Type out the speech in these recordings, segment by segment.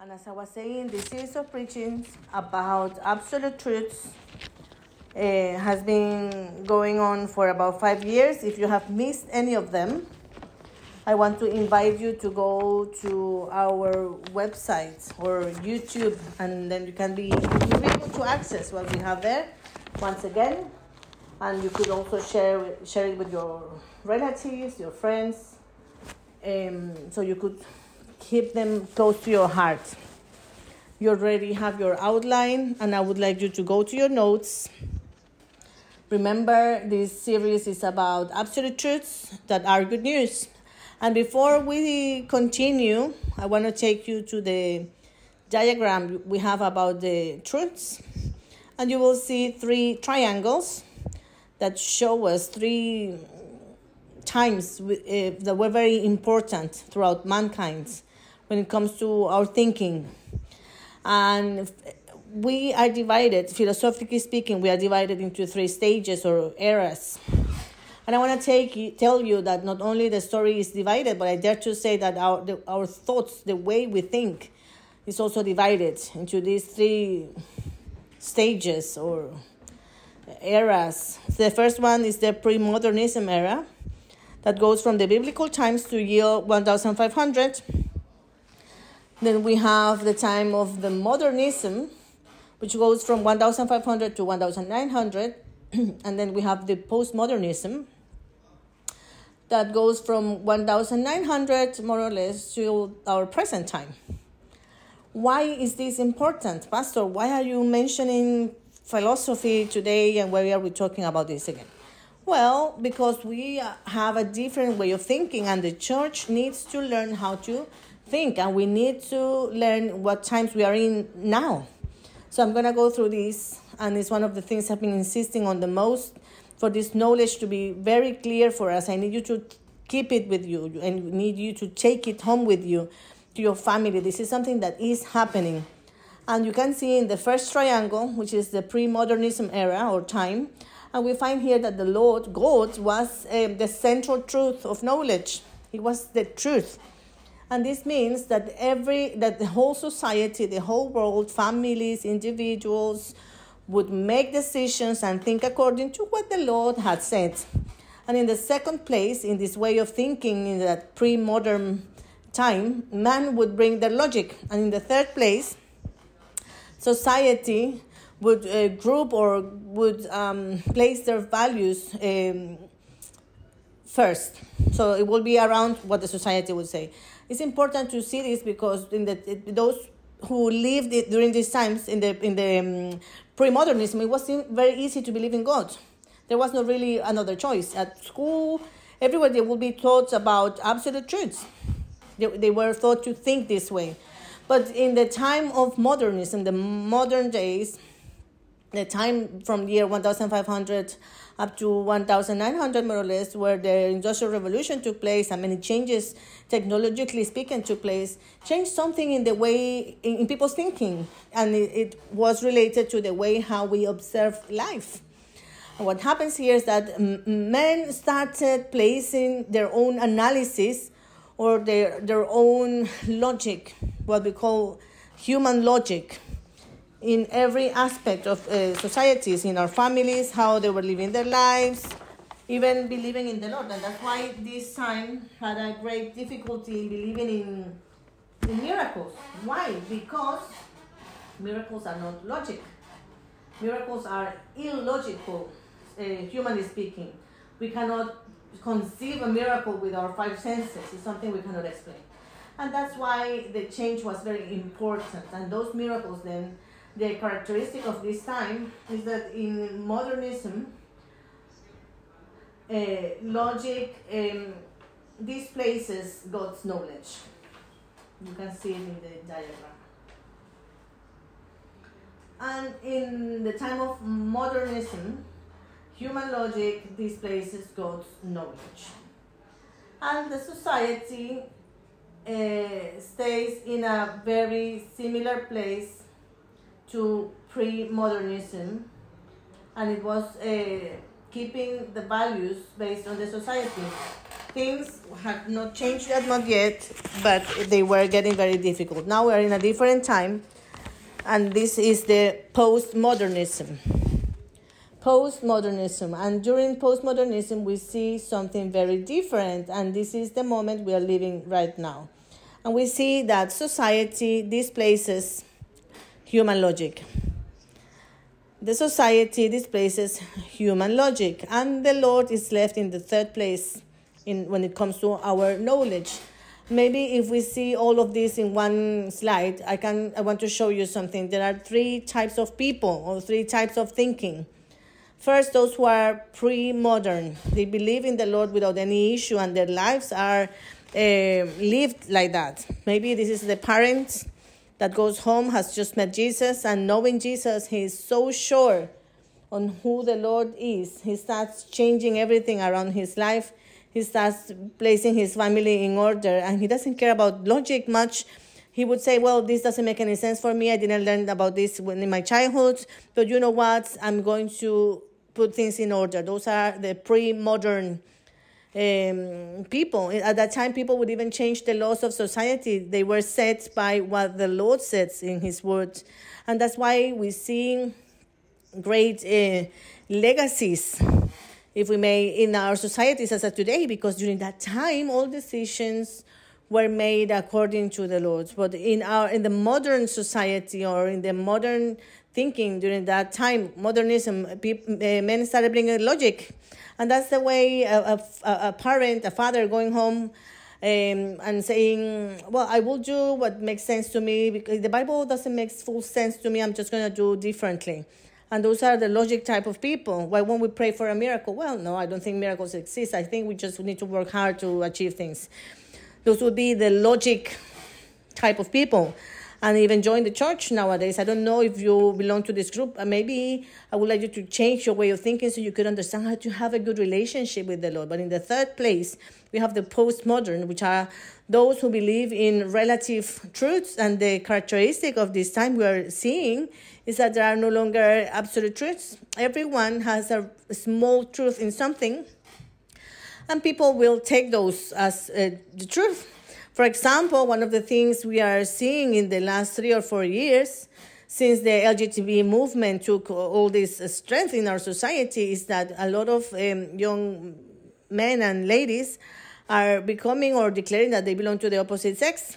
And as I was saying, the series of preachings about absolute truths uh, has been going on for about five years. If you have missed any of them, I want to invite you to go to our website or YouTube, and then you can be be able to access what we have there once again. And you could also share share it with your relatives, your friends, um, so you could keep them close to your heart. You already have your outline, and I would like you to go to your notes. Remember, this series is about absolute truths that are good news. And before we continue, I want to take you to the diagram we have about the truths. And you will see three triangles that show us three times uh, that were very important throughout mankind when it comes to our thinking. And we are divided, philosophically speaking, we are divided into three stages or eras. And I want to take tell you that not only the story is divided, but I dare to say that our the, our thoughts, the way we think, is also divided into these three stages or eras. The first one is the pre-modernism era, that goes from the biblical times to year 1500. Then we have the time of the modernism, which goes from 1500 to 1900. and then we have the postmodernism, that goes from 1900 more or less to our present time. Why is this important, Pastor? Why are you mentioning philosophy today and why are we talking about this again? Well, because we have a different way of thinking, and the church needs to learn how to think, and we need to learn what times we are in now. So I'm going to go through this, and it's one of the things I've been insisting on the most for this knowledge to be very clear for us. I need you to keep it with you and need you to take it home with you to your family. This is something that is happening. And you can see in the first triangle, which is the pre modernism era or time, and we find here that the Lord, God, was um, the central truth of knowledge. He was the truth. And this means that every that the whole society, the whole world, families, individuals, would make decisions and think according to what the Lord had said. And in the second place, in this way of thinking in that pre modern time, man would bring their logic. And in the third place, society would uh, group or would um, place their values um, first. So it will be around what the society would say. It's important to see this because in the those who lived it during these times in the in the um, pre-modernism, it wasn't very easy to believe in God. There was not really another choice. At school, everywhere they would be taught about absolute truths. They, they were taught to think this way. But in the time of modernism, the modern days, the time from the year 1500 up to 1900 more or less where the industrial revolution took place and many changes technologically speaking took place changed something in the way in, in people's thinking. And it, it, was related to the way how we observe life. What happens here is that men started placing their own analysis or their, their own logic what we call human logic in every aspect of uh, societies, in our families, how they were living their lives, even believing in the Lord. And that's why this time had a great difficulty in believing in, in miracles. Why? Because miracles are not logic. Miracles are illogical, uh, humanly speaking. We cannot conceive a miracle with our five senses. It's something we cannot explain. And that's why the change was very important. And those miracles then the characteristic of this time is that in modernism, uh, logic um, displaces God's knowledge. You can see it in the diagram. And in the time of modernism, human logic displaces God's knowledge. And the society uh, stays in a very similar place to pre-modernism and it was uh, keeping the values based on the society things had not changed that much yet, but they were getting very difficult. Now we're in a different time, and this is the post postmodernism. Postmodernism, and during postmodernism, we see something very different, and this is the moment we are living right now. And we see that society displaces human logic. The society displaces human logic, and the Lord is left in the third place in, when it comes to our knowledge. Maybe if we see all of this in one slide, I can I want to show you something. There are three types of people or three types of thinking. First, those who are pre-modern. They believe in the Lord without any issue, and their lives are uh, lived like that. Maybe this is the parent that goes home, has just met Jesus, and knowing Jesus, he is so sure on who the Lord is. He starts changing everything around his life. He starts placing his family in order and he doesn't care about logic much. He would say well this doesn't make any sense for me. I didn't learn about this in my childhood. But you know what? I'm going to put things in order. Those are the pre-modern um, people. At that time people would even change the laws of society. They were set by what the lord says in his word and that's why we see great uh, legacies if we may, in our societies as of today, because during that time, all decisions were made according to the Lord. But in our in the modern society or in the modern thinking during that time, modernism, people, uh, men started bringing logic, and that's the way a, a, a parent, a father, going home. Um, and saying, Well, I will do what makes sense to me because the Bible doesn't make full sense to me. I'm just going to do differently. And those are the logic type of people. Why won't we pray for a miracle? Well, no, I don't think miracles exist. I think we just need to work hard to achieve things. Those would be the logic type of people. And even join the church nowadays. I don't know if you belong to this group. Maybe I would like you to change your way of thinking so you could understand how to have a good relationship with the Lord. But in the third place, we have the postmodern, which are those who believe in relative truths. And the characteristic of this time we are seeing is that there are no longer absolute truths. Everyone has a small truth in something, and people will take those as uh, the truth. For example, one of the things we are seeing in the last three or four years, since the LGBT movement took all this strength in our society, is that a lot of um, young men and ladies are becoming or declaring that they belong to the opposite sex.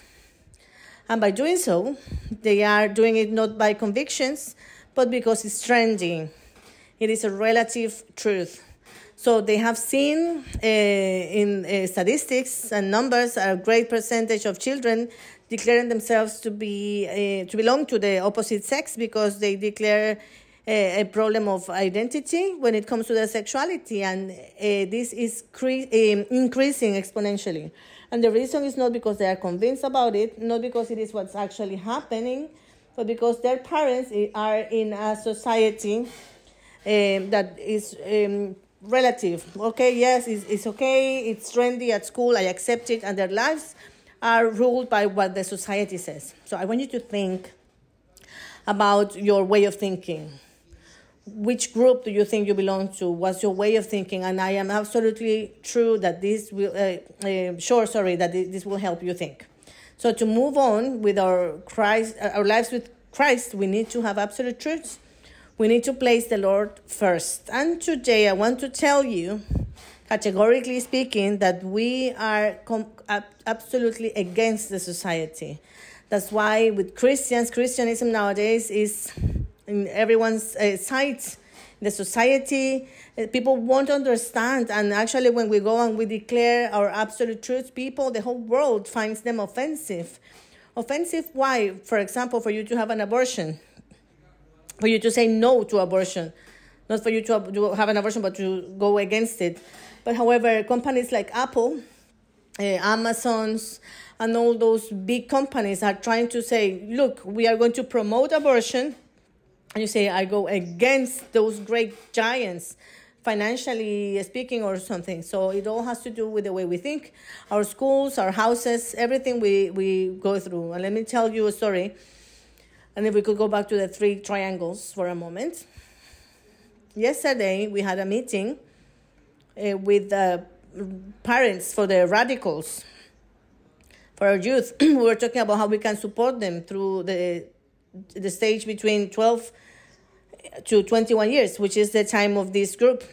And by doing so, they are doing it not by convictions, but because it's trending. It is a relative truth. So they have seen uh, in uh, statistics and numbers a great percentage of children declaring themselves to be uh, to belong to the opposite sex because they declare a, a problem of identity when it comes to their sexuality, and this is cre- increasing exponentially. And the reason is not because they are convinced about it, not because it is what's actually happening, but because their parents are in a society that is um, relative. Okay, yes, it's, it's okay, it's trendy at school, I accept it, and their lives are ruled by what the society says. So I want you to think about your way of thinking which group do you think you belong to? What's your way of thinking? And I am absolutely true that this will, uh, uh, sure, sorry, that this will help you think. So to move on with our Christ, uh, our lives with Christ, we need to have absolute truths. We need to place the Lord first. And today I want to tell you, categorically speaking, that we are absolutely against the society. That's why with Christians, Christianism nowadays is in everyone's uh, sights. The society uh, people won't understand. And actually when we go and we declare our absolute truths people the whole world finds them offensive. Offensive why? For example for you to have an abortion for you to say no to abortion not for you to have an abortion but to go against it but however companies like apple uh, amazon's and all those big companies are trying to say look we are going to promote abortion and you say I go against those great giants financially speaking or something. So it all has to do with the way we think, our schools, our houses, everything we, we go through. And let me tell you a story. And if we could go back to the three triangles for a moment. Yesterday we had a meeting uh, with uh, parents, for the radicals, for our youth. we were talking about how we can support them through the the stage between 12 to 21 years, which is the time of this group,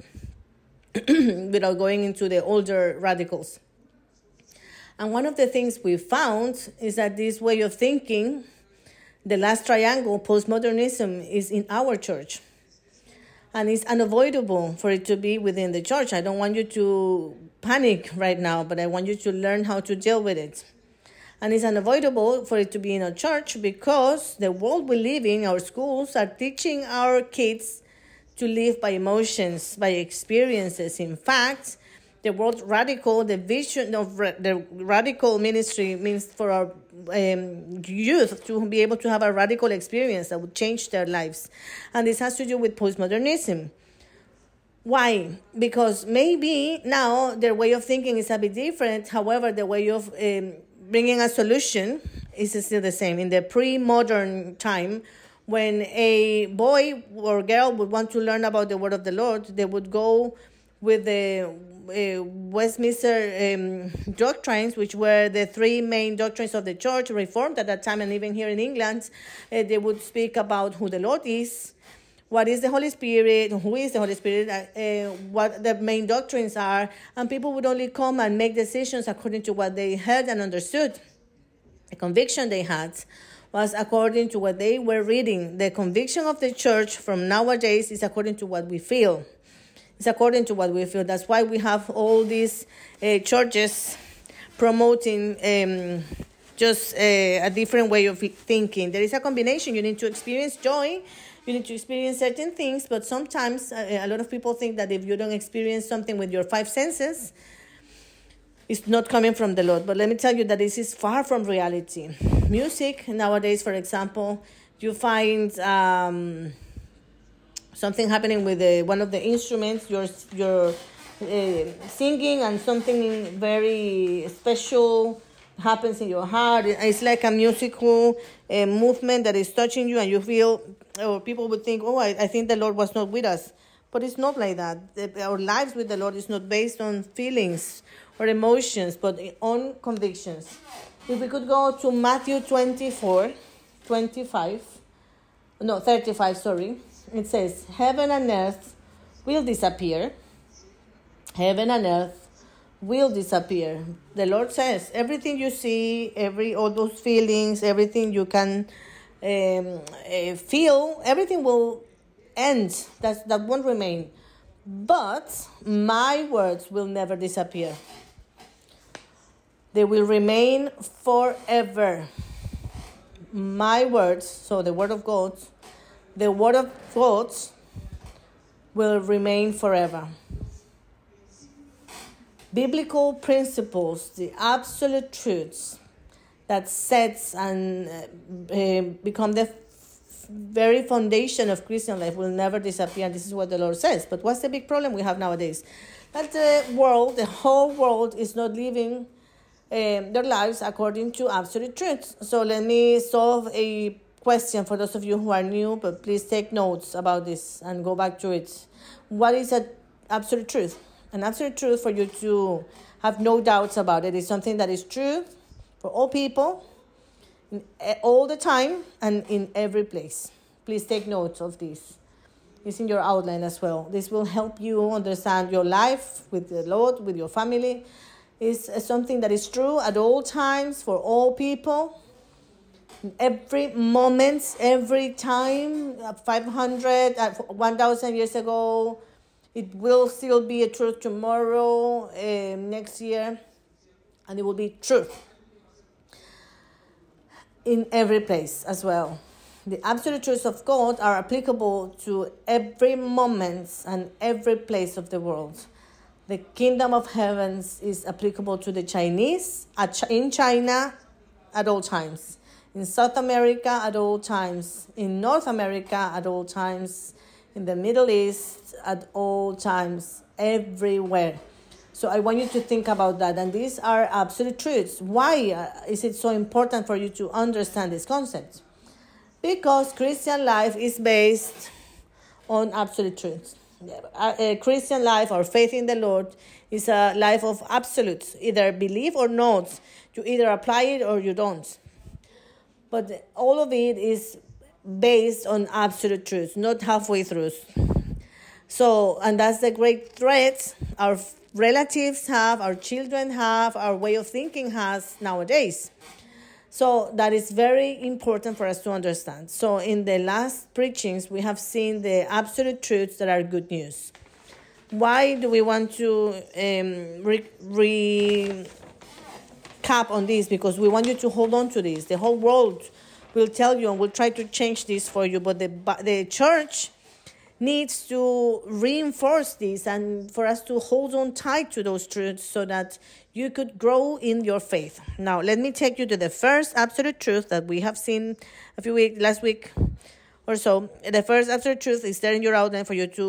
without going into the older radicals. And one of the things we found is that this way of thinking, the last triangle, postmodernism, is in our church. And it's unavoidable for it to be within the church. I don't want you to panic right now, but I want you to learn how to deal with it. And it's unavoidable for it to be in a church because the world we live in, our schools, are teaching our kids to live by emotions, by experiences. In fact, the word radical, the vision of the radical ministry means for our um, youth to be able to have a radical experience that would change their lives. And this has to do with postmodernism. Why? Because maybe now their way of thinking is a bit different. However, the way of um, bringing a solution is still the same. In the pre modern time, when a boy or girl would want to learn about the word of the Lord, they would go with the uh, Westminster um, doctrines, which were the three main doctrines of the church, Reformed at that time, and even here in England, uh, they would speak about who the Lord is, what is the Holy Spirit, who is the Holy Spirit, uh, uh, what the main doctrines are, and people would only come and make decisions according to what they heard and understood. The conviction they had was according to what they were reading. The conviction of the church from nowadays is according to what we feel. It's according to what we feel. That's why we have all these uh, churches promoting um, just uh, a different way of thinking. There is a combination. You need to experience joy you need to experience certain things, but sometimes uh, a lot of people think that if you don't experience something with your five senses, it's not coming from the Lord. But let me tell you that this is far from reality. Music nowadays, for example, you find um, something happening with the, one of the instruments. You're uh, singing, and something very special happens in your heart. It's like a musical uh, movement that is touching you, and you feel, or people would think, oh, I, I think the Lord was not with us. But it's not like that. Our lives with the Lord is not based on feelings or emotions, but on convictions. If we could go to Matthew 24, 25, no, 35, sorry. It says, Heaven and earth will disappear. Heaven and earth will disappear. The Lord says everything you see, every all those feelings, everything you can um, uh, feel, everything will end. That that won't remain. But my words will never disappear. They will remain forever. My words, so the word of God, the word of God will remain forever biblical principles, the absolute truths that sets and uh, uh, become the very foundation of Christian life will never disappear. And This is what the Lord says. But what's the big problem we have nowadays? That the world, the whole world, is not living um, their lives according to absolute truths. So let me solve a question for those of you who are new, but please take notes about this and go back to it. What is an absolute truth? An absolute truth for you to have no doubts about it is something that is true for all people, all the time, and in every place. Please take note of this. It's in your outline as well. This will help you understand your life with the Lord, with your family. It's uh, something that is true at all times for all people. Every moment, every time, 500, 1,000 years ago, it will still be a truth tomorrow, um, next year, and it will be truth in every place as well. The absolute truths of God are applicable to every moment and every place of the world. The kingdom of heavens is applicable to the Chinese in China at all times, in South America at all times, in North America at all times, in the Middle East at all times, everywhere. So I want you to think about that. And these are absolute truths. Why uh, is it so important for you to understand this concept? Because Christian life is based on absolute truths. A Christian life or faith in the Lord is a life of absolutes. Either believe or not. You either apply it or you don't. But all of it is based on absolute truth, not halfway through. So, and that's the great threat our relatives have, our children have, our way of thinking has nowadays. So that is very important for us to understand. So in the last preachings, we have seen the absolute truths that are good news. Why do we want to um, re, re cap on this? Because we want you to hold on to this. The whole world will tell you and will try to change this for you, but the the church needs to reinforce this and for us to hold on tight to those truths so that you could grow in your faith. Now, let me take you to the first absolute truth that we have seen a few weeks last week or so. The first absolute truth is there in your outline for you to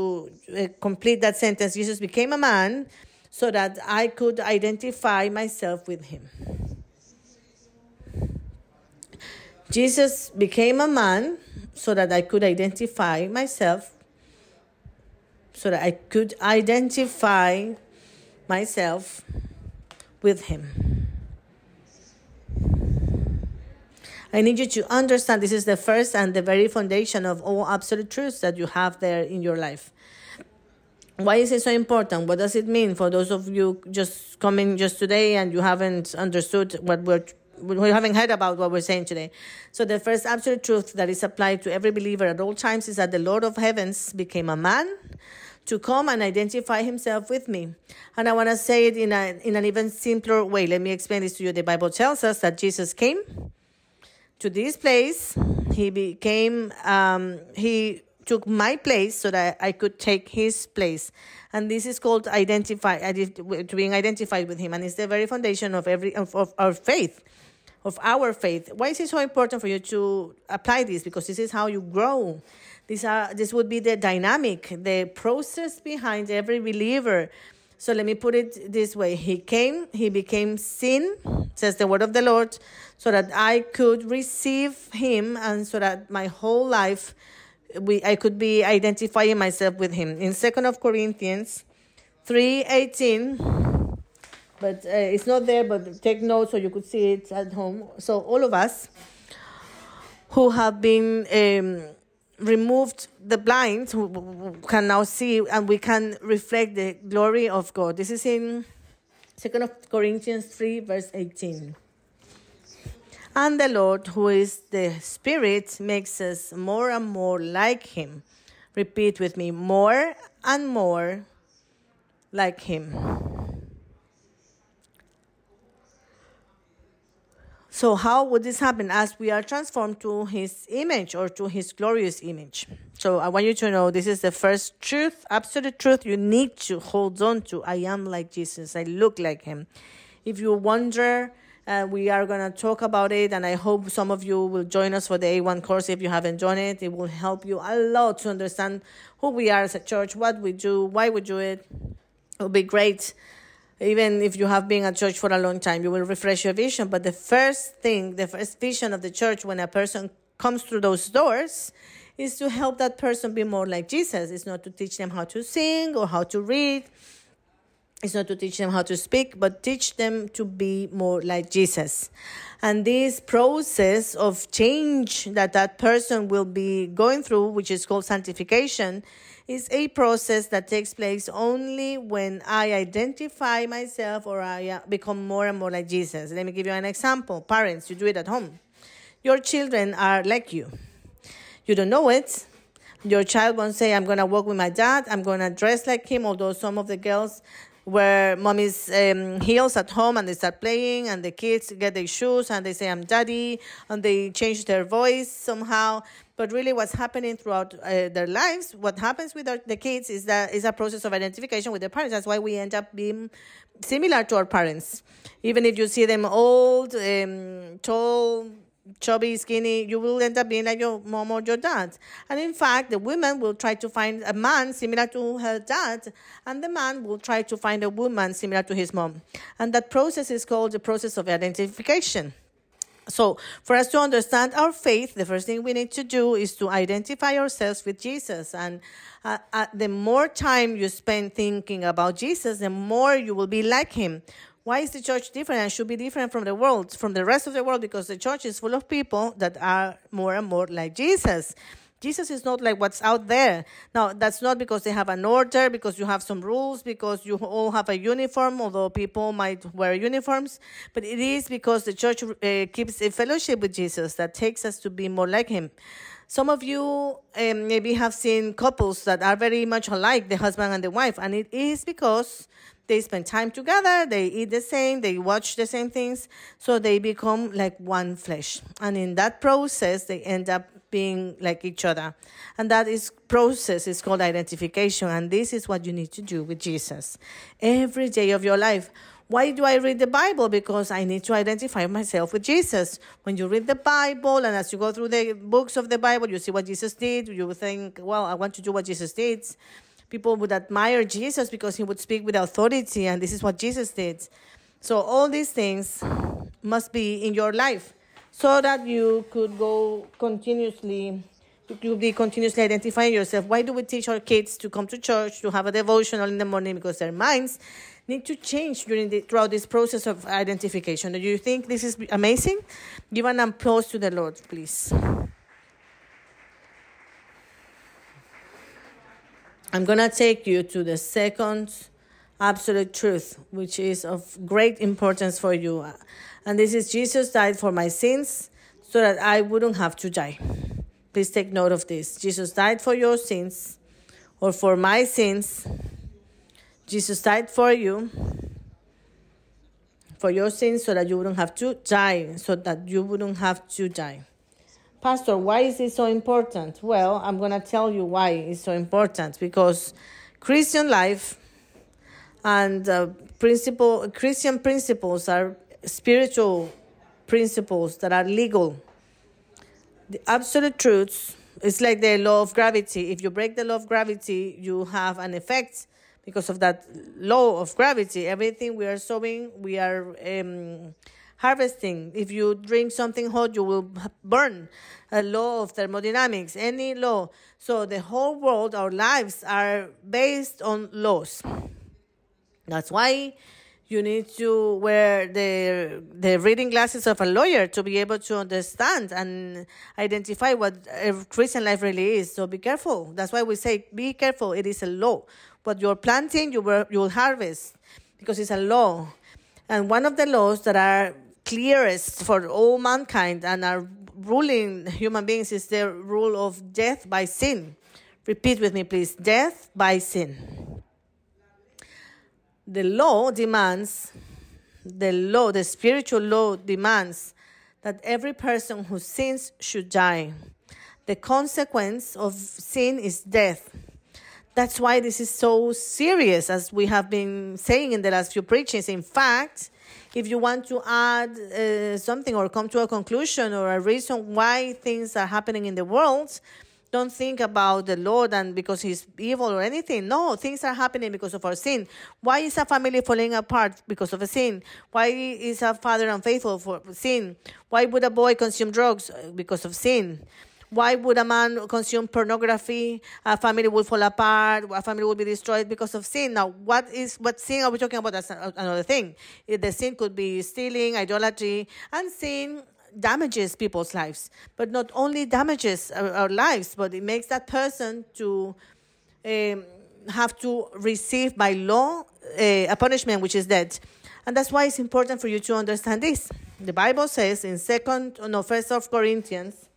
uh, complete that sentence. Jesus became a man so that I could identify myself with him. Jesus became a man so that I could identify myself so that I could identify myself with Him. I need you to understand this is the first and the very foundation of all absolute truths that you have there in your life. Why is it so important? What does it mean for those of you just coming just today and you haven't understood what we're we haven't heard about what we're saying today. So the first absolute truth that is applied to every believer at all times is that the Lord of heavens became a man to come and identify himself with me. And I want to say it in, a, in an even simpler way. Let me explain this to you. The Bible tells us that Jesus came to this place. He became, um, he took my place so that I could take his place. And this is called identify, being identified with him. And it's the very foundation of every, of, of our faith of our faith. Why is it so important for you to apply this? Because this is how you grow. This, are, this would be the dynamic, the process behind every believer. So let me put it this way He came, He became sin, says the word of the Lord, so that I could receive Him and so that my whole life we, I could be identifying myself with Him. In Second of Corinthians 3.18, but uh, it's not there, but take note so you could see it at home. So all of us who have been um, removed the blind who can now see and we can reflect the glory of God. This is in Second of Corinthians 3 verse 18. And the Lord, who is the Spirit, makes us more and more like Him. Repeat with me more and more like Him. So, how would this happen as we are transformed to his image or to his glorious image? So, I want you to know this is the first truth, absolute truth you need to hold on to. I am like Jesus, I look like him. If you wonder, uh, we are going to talk about it, and I hope some of you will join us for the A1 course if you haven't joined it. It will help you a lot to understand who we are as a church, what we do, why we do it. It will be great even if you have been at church for a long time, you will refresh your vision. But the first thing, the first vision of the church when a person comes through those doors is to help that person be more like Jesus. It's not to teach them how to sing or how to read. It's not to teach them how to speak, but teach them to be more like Jesus. And this process of change that that person will be going through, which is called sanctification, is a process that takes place only when I identify myself or I uh, become more and more like Jesus. Let me give you an example. Parents, you do it at home. Your children are like you. You don't know it. Your child won't say, I'm going to walk with my dad, I'm going to dress like him, although some of the girls wear mommy's um, heels at home and they start playing and the kids get their shoes and they say i'm daddy and they change their voice somehow. But really what's happening throughout uh, their lives what happens with our, the kids is that is a process of identification with their parents. That's why we end up being similar to our parents. Even if you see them old um, tall chubby, skinny, you will end up being like your mom or your dad. And in fact, the woman will try to find a man similar to her dad, and the man will try to find a woman similar to his mom. And that process is called the process of identification. So, for us to understand our faith, the first thing we need to do is to identify ourselves with Jesus. And uh, uh, the more time you spend thinking about Jesus, the more you will be like him. Why is the church different and should be different from the world, from the rest of the world? Because the church is full of people that are more and more like Jesus. Jesus is not like what's out there. Now, that's not because they have an order, because you have some rules, because you all have a uniform, although people might wear uniforms, but it is because the church uh, keeps a fellowship with Jesus that takes us to be more like him. Some of you um, maybe have seen couples that are very much alike, the husband and the wife, and it is because they spend time together, they eat the same, they watch the same things, so they become like one flesh. And in that process, they end up being like each other. And that is process is called identification. And this is what you need to do with Jesus every day of your life. Why do I read the Bible? Because I need to identify myself with Jesus. When you read the Bible and as you go through the books of the Bible, you see what Jesus did, you think, well, I want to do what Jesus did. People would admire Jesus because he would speak with authority, and this is what Jesus did. So, all these things must be in your life so that you could go continuously you be continuously identifying yourself. Why do we teach our kids to come to church, to have a devotional in the morning? Because their minds need to change during the, throughout this process of identification. Do you think this is amazing? Give an applause to the Lord, please. I'm going to take you to the second absolute truth, which is of great importance for you. And this is Jesus died for my sins so that I wouldn't have to die. Please take note of this. Jesus died for your sins or for my sins. Jesus died for you for your sins so that you wouldn't have to die, so that you wouldn't have to die. Pastor, why is it so important? Well, I'm going to tell you why it's so important because Christian life and uh, principle Christian principles are spiritual principles that are legal. The absolute truths it's like the law of gravity. If you break the law of gravity, you have an effect because of that law of gravity. Everything we are sowing, we are um, harvesting. If you drink something hot, you will burn. A law of thermodynamics, any law. So the whole world, our lives are based on laws. That's why you need to wear the the reading glasses of a lawyer to be able to understand and identify what a Christian life really is. So be careful. That's why we say be careful. It is a law. What you're planting, you will you will harvest because it's a law. And one of the laws that are clearest for all mankind and are ruling human beings is the rule of death by sin. Repeat with me, please. Death by sin the law demands, the law, the spiritual law demands that every person who sins should die. The consequence of sin is death. That's why this is so serious, as we have been saying in the last few preachings. In fact, if you want to add uh, something or come to a conclusion or a reason why things are happening in the world, don't think about the Lord and because he's evil or anything. No, things are happening because of our sin. Why is a family falling apart because of a sin? Why is a father unfaithful for sin? Why would a boy consume drugs because of sin? Why would a man consume pornography? A family will fall apart. A family will be destroyed because of sin. Now, what is what sin are we talking about? That's another thing. The sin could be stealing, idolatry, and sin damages people's lives, but not only damages our, our lives, but it makes that person to um, have to receive by law uh, a punishment which is death. And that's why it's important for you to understand this. The Bible says in second, no, first of Corinthians,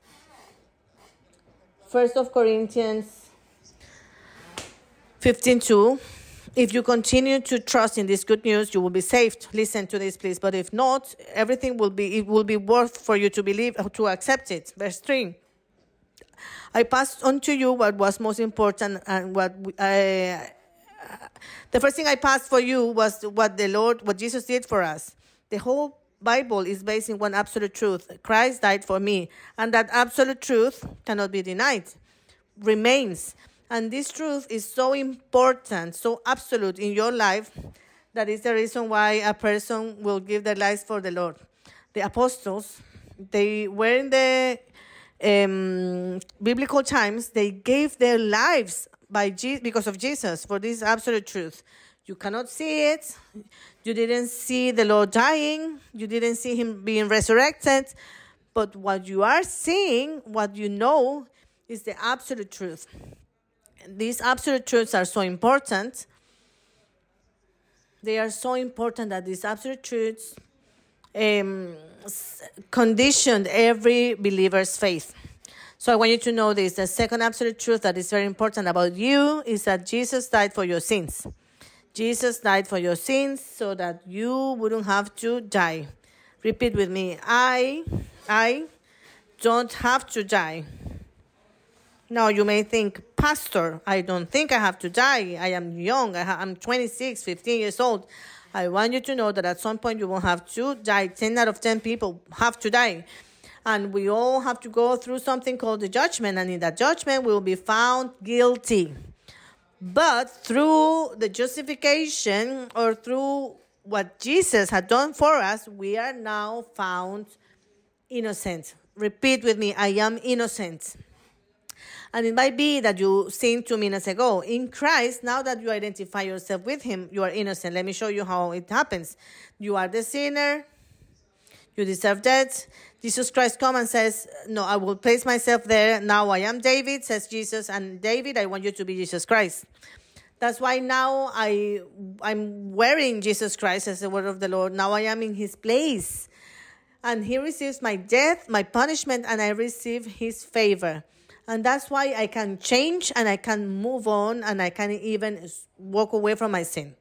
first of Corinthians 15 2 if you continue to trust in this good news, you will be saved. Listen to this, please. But if not, everything will be it will be worth for you to believe to accept it. Verse three. I passed on to you what was most important and what I, the first thing I passed for you was what the Lord, what Jesus did for us. The whole Bible is based in one absolute truth. Christ died for me, and that absolute truth cannot be denied. Remains. And this truth is so important, so absolute in your life, that is the reason why a person will give their lives for the Lord. The apostles, they were in the um, biblical times, they gave their lives by Je- because of Jesus for this absolute truth. You cannot see it. You didn't see the Lord dying. You didn't see him being resurrected. But what you are seeing, what you know, is the absolute truth. These absolute truths are so important. They are so important that these absolute truths um, conditioned every believer's faith. So I want you to know this. The second absolute truth that is very important about you is that Jesus died for your sins. Jesus died for your sins so that you wouldn't have to die. Repeat with me. I, I don't have to die. Now you may think, Pastor, I don't think I have to die. I am young. I am 26, 15 years old. I want you to know that at some point you will have to die. 10 out of 10 people have to die. And we all have to go through something called the judgment. And in that judgment, we will be found guilty. But through the justification or through what Jesus had done for us, we are now found innocent. Repeat with me I am innocent. And it might be that you sinned two minutes ago. In Christ, now that you identify yourself with Him, you are innocent. Let me show you how it happens. You are the sinner. You deserve death. Jesus Christ comes and says, No, I will place myself there. Now I am David, says Jesus. And David, I want you to be Jesus Christ. That's why now I I'm wearing Jesus Christ as the word of the Lord. Now I am in his place. And he receives my death, my punishment, and I receive his favor. And that's why I can change and I can move on and I can even walk away from my sin.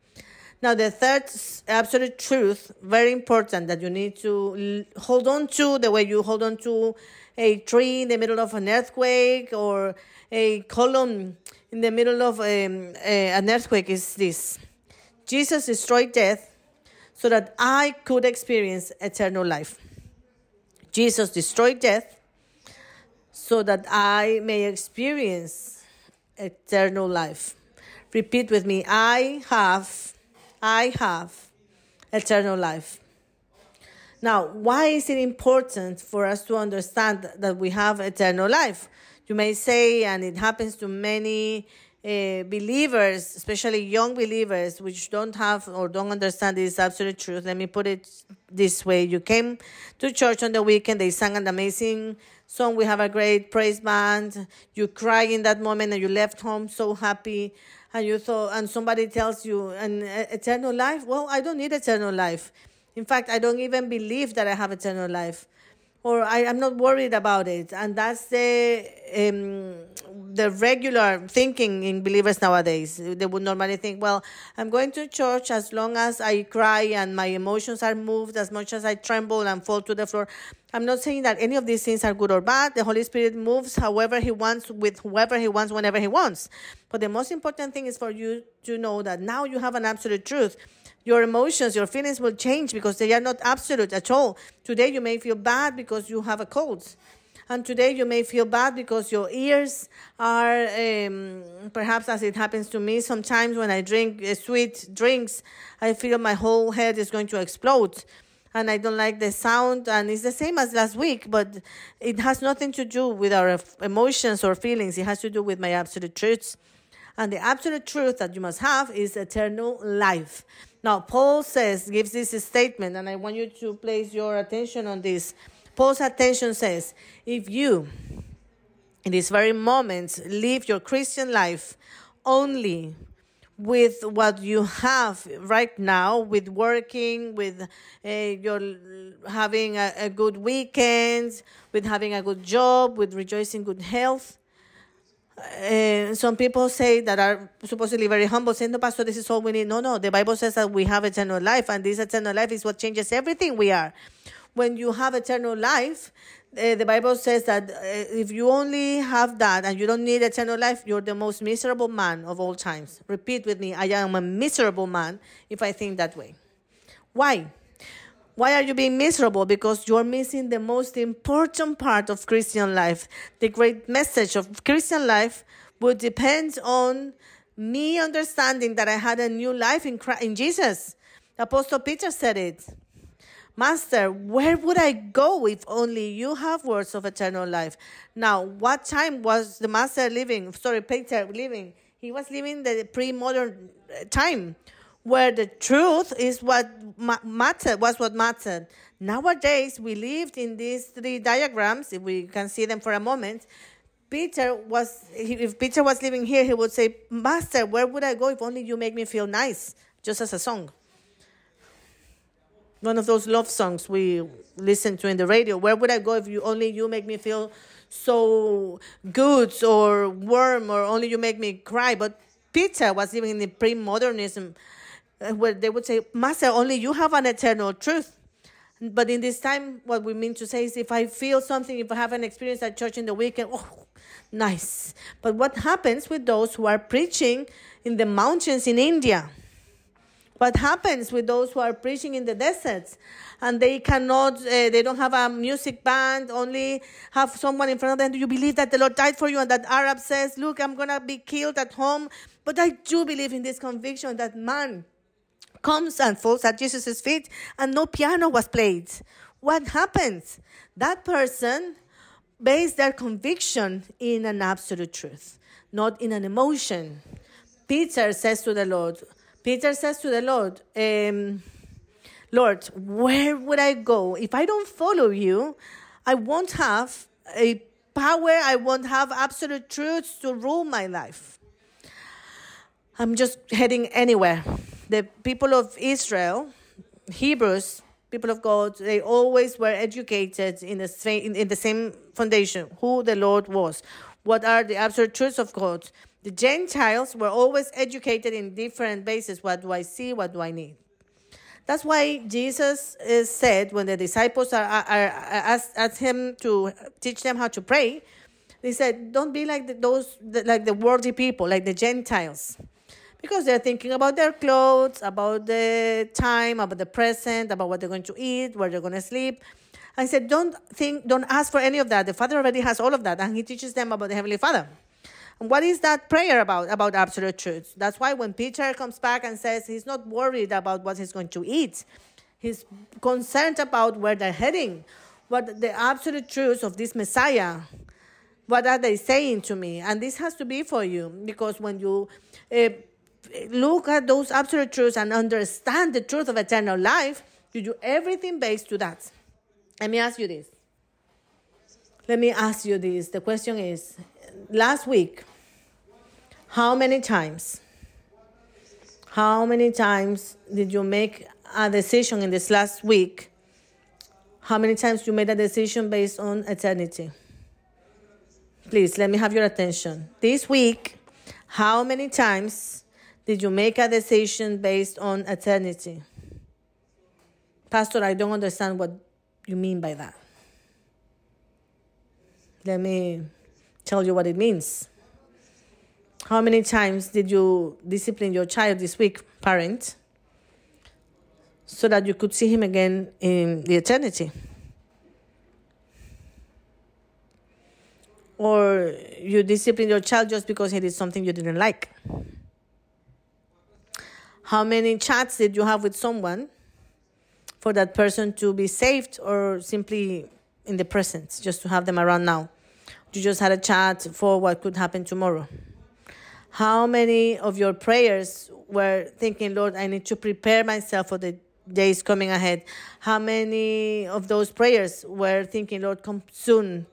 Now, the third absolute truth, very important that you need to hold on to the way you hold on to a tree in the middle of an earthquake or a column in the middle of um, a, an earthquake is this Jesus destroyed death so that I could experience eternal life. Jesus destroyed death so that I may experience eternal life. Repeat with me I have, I have eternal life. Now, why is it important for us to understand that we have eternal life? You may say, and it happens to many uh, believers, especially young believers, which don't have or don't understand this absolute truth. Let me put it this way. You came to church on the weekend, they sang an amazing song. We have a great praise band. You cry in that moment and you left home so happy. And you thought, and somebody tells you, an eternal life? Well, I don't need eternal life. In fact, I don't even believe that I have eternal life or I, am not worried about it. And that's the um, the regular thinking in believers nowadays. They would normally think, well, I'm going to church as long as I cry and my emotions are moved, as much as I tremble and fall to the floor. I'm not saying that any of these things are good or bad. The Holy Spirit moves however He wants, with whoever He wants, whenever He wants. But the most important thing is for you to know that now you have an absolute truth your emotions, your feelings will change because they are not absolute at all. Today you may feel bad because you have a cold. And today you may feel bad because your ears are, um, perhaps as it happens to me sometimes when I drink uh, sweet drinks, I feel my whole head is going to explode. And I don't like the sound, and it's the same as last week, but it has nothing to do with our emotions or feelings. It has to do with my absolute truths. And the absolute truth that you must have is eternal life. Now, Paul says, gives this statement, and I want you to place your attention on this. Paul's attention says, if you, in this very moment, live your Christian life only with what you have right now, with working, with uh, your having a, a good weekend, with having a good job, with rejoicing good health, uh, some people say that are supposedly very humble, saying, No, Pastor, this is all we need. No, no. The Bible says that we have eternal life, and this eternal life is what changes everything we are. When you have eternal life, uh, the Bible says that uh, if you only have that and you don't need eternal life, you're the most miserable man of all times. Repeat with me I am a miserable man if I think that way. Why? Why are you being miserable? Because you're missing the most important part of Christian life. The great message of Christian life would depend on me understanding that I had a new life in Christ, in Jesus. Apostle Peter said it. Master, where would I go if only you have words of eternal life? Now, what time was the master living? Sorry, Peter living. He was living the pre modern uh, time where the truth is what mattered, was what mattered. Nowadays, we lived in these three diagrams, if we can see them for a moment. Peter was, if Peter was living here, he would say, Master, where would I go if only you make me feel nice? Just as a song. One of those love songs we listen to in the radio. Where would I go if you only you make me feel so good or warm or only you make me cry? But Peter was living in the pre-modernism where they would say, Master, only you have an eternal truth. But in this time, what we mean to say is if I feel something, if I have an experience at church in the weekend, oh, nice. But what happens with those who are preaching in the mountains in India? What happens with those who are preaching in the deserts and they cannot, uh, they don't have a music band, only have someone in front of them? Do you believe that the Lord died for you and that Arab says, Look, I'm going to be killed at home? But I do believe in this conviction that man comes and falls at Jesus' feet and no piano was played. What happens? That person based their conviction in an absolute truth, not in an emotion. Peter says to the Lord, Peter says to the Lord, um, Lord, where would I go? If I don't follow you, I won't have a power, I won't have absolute truths to rule my life. I'm just heading anywhere the people of Israel, Hebrews, people of God, they always were educated in the same in the same foundation, who the Lord was, what are the absolute truths of God. The Gentiles were always educated in different bases. What do I see? What do I need? That's why Jesus uh, said when the disciples are, are, are asked, asked him to teach them how to pray, they said, "Don't be like the, those like the worldly people, like the Gentiles." Because they're thinking about their clothes, about the time, about the present, about what they're going to eat, where they're going to sleep. I said, don't think, don't ask for any of that. The Father already has all of that, and He teaches them about the Heavenly Father. And what is that prayer about? About absolute truth. That's why when Peter comes back and says he's not worried about what he's going to eat, he's concerned about where they're heading, what the absolute truth of this Messiah. What are they saying to me? And this has to be for you because when you uh, look at those absolute truths and understand the truth of eternal life, you do everything based to that. Let me ask you this. Let me ask you this. The question is last week, how many times, how many times did you make a decision in this last week? How many times you made a decision based on eternity? Please let me have your attention. This week, how many times did you make a decision based on eternity? Pastor, I don't understand what you mean by that. Let me tell you what it means. How many times did you discipline your child this week, parent, so that you could see him again in the eternity? Or you discipline your child just because he did something you didn't like? How many chats did you have with someone for that person to be saved or simply in the present, just to have them around now? You just had a chat for what could happen tomorrow. How many of your prayers were thinking, Lord, I need to prepare myself for the days coming ahead? How many of those prayers were thinking, Lord, come soon?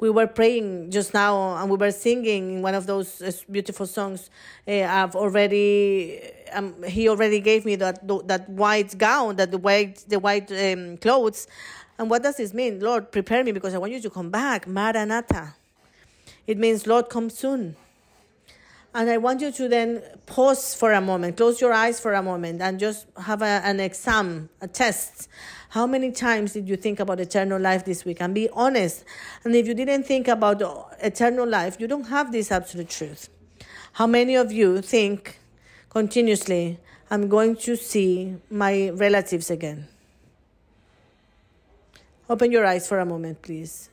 we were praying just now and we were singing one of those uh, beautiful songs uh, i've already um, he already gave me that that white gown that the white the white um, clothes and what does this mean lord prepare me because i want you to come back maranatha it means lord come soon and i want you to then pause for a moment close your eyes for a moment and just have a, an exam a test how many times did you think about eternal life this week? And be honest. And if you didn't think about eternal life, you don't have this absolute truth. How many of you think continuously, I'm going to see my relatives again? Open your eyes for a moment, please.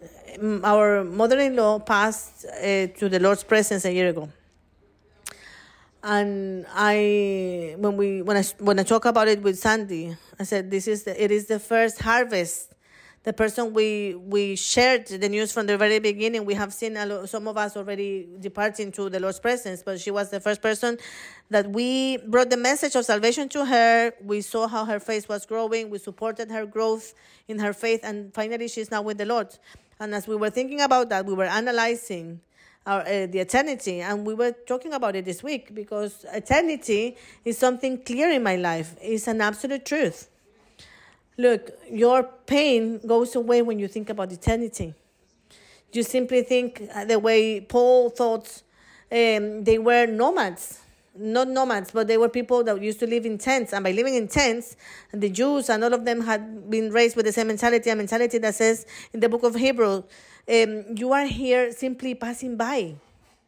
Our mother in law passed uh, to the Lord's presence a year ago. And I, when we, when I, when I talk about it with Sandy, I said, this is the, it is the first harvest the person we we shared the news from the very beginning. We have seen some of us already departing to the Lord's presence, but she was the first person that we brought the message of salvation to her. We saw how her faith was growing. We supported her growth in her faith, and finally, she's now with the Lord. And as we were thinking about that, we were analyzing our, uh, the eternity, and we were talking about it this week because eternity is something clear in my life. It's an absolute truth Look, your pain goes away when you think about eternity. You simply think the way Paul thought um, they were nomads. Not nomads, but they were people that used to live in tents. And by living in tents, the Jews and all of them had been raised with the same mentality, a mentality that says in the book of Hebrew, um, you are here simply passing by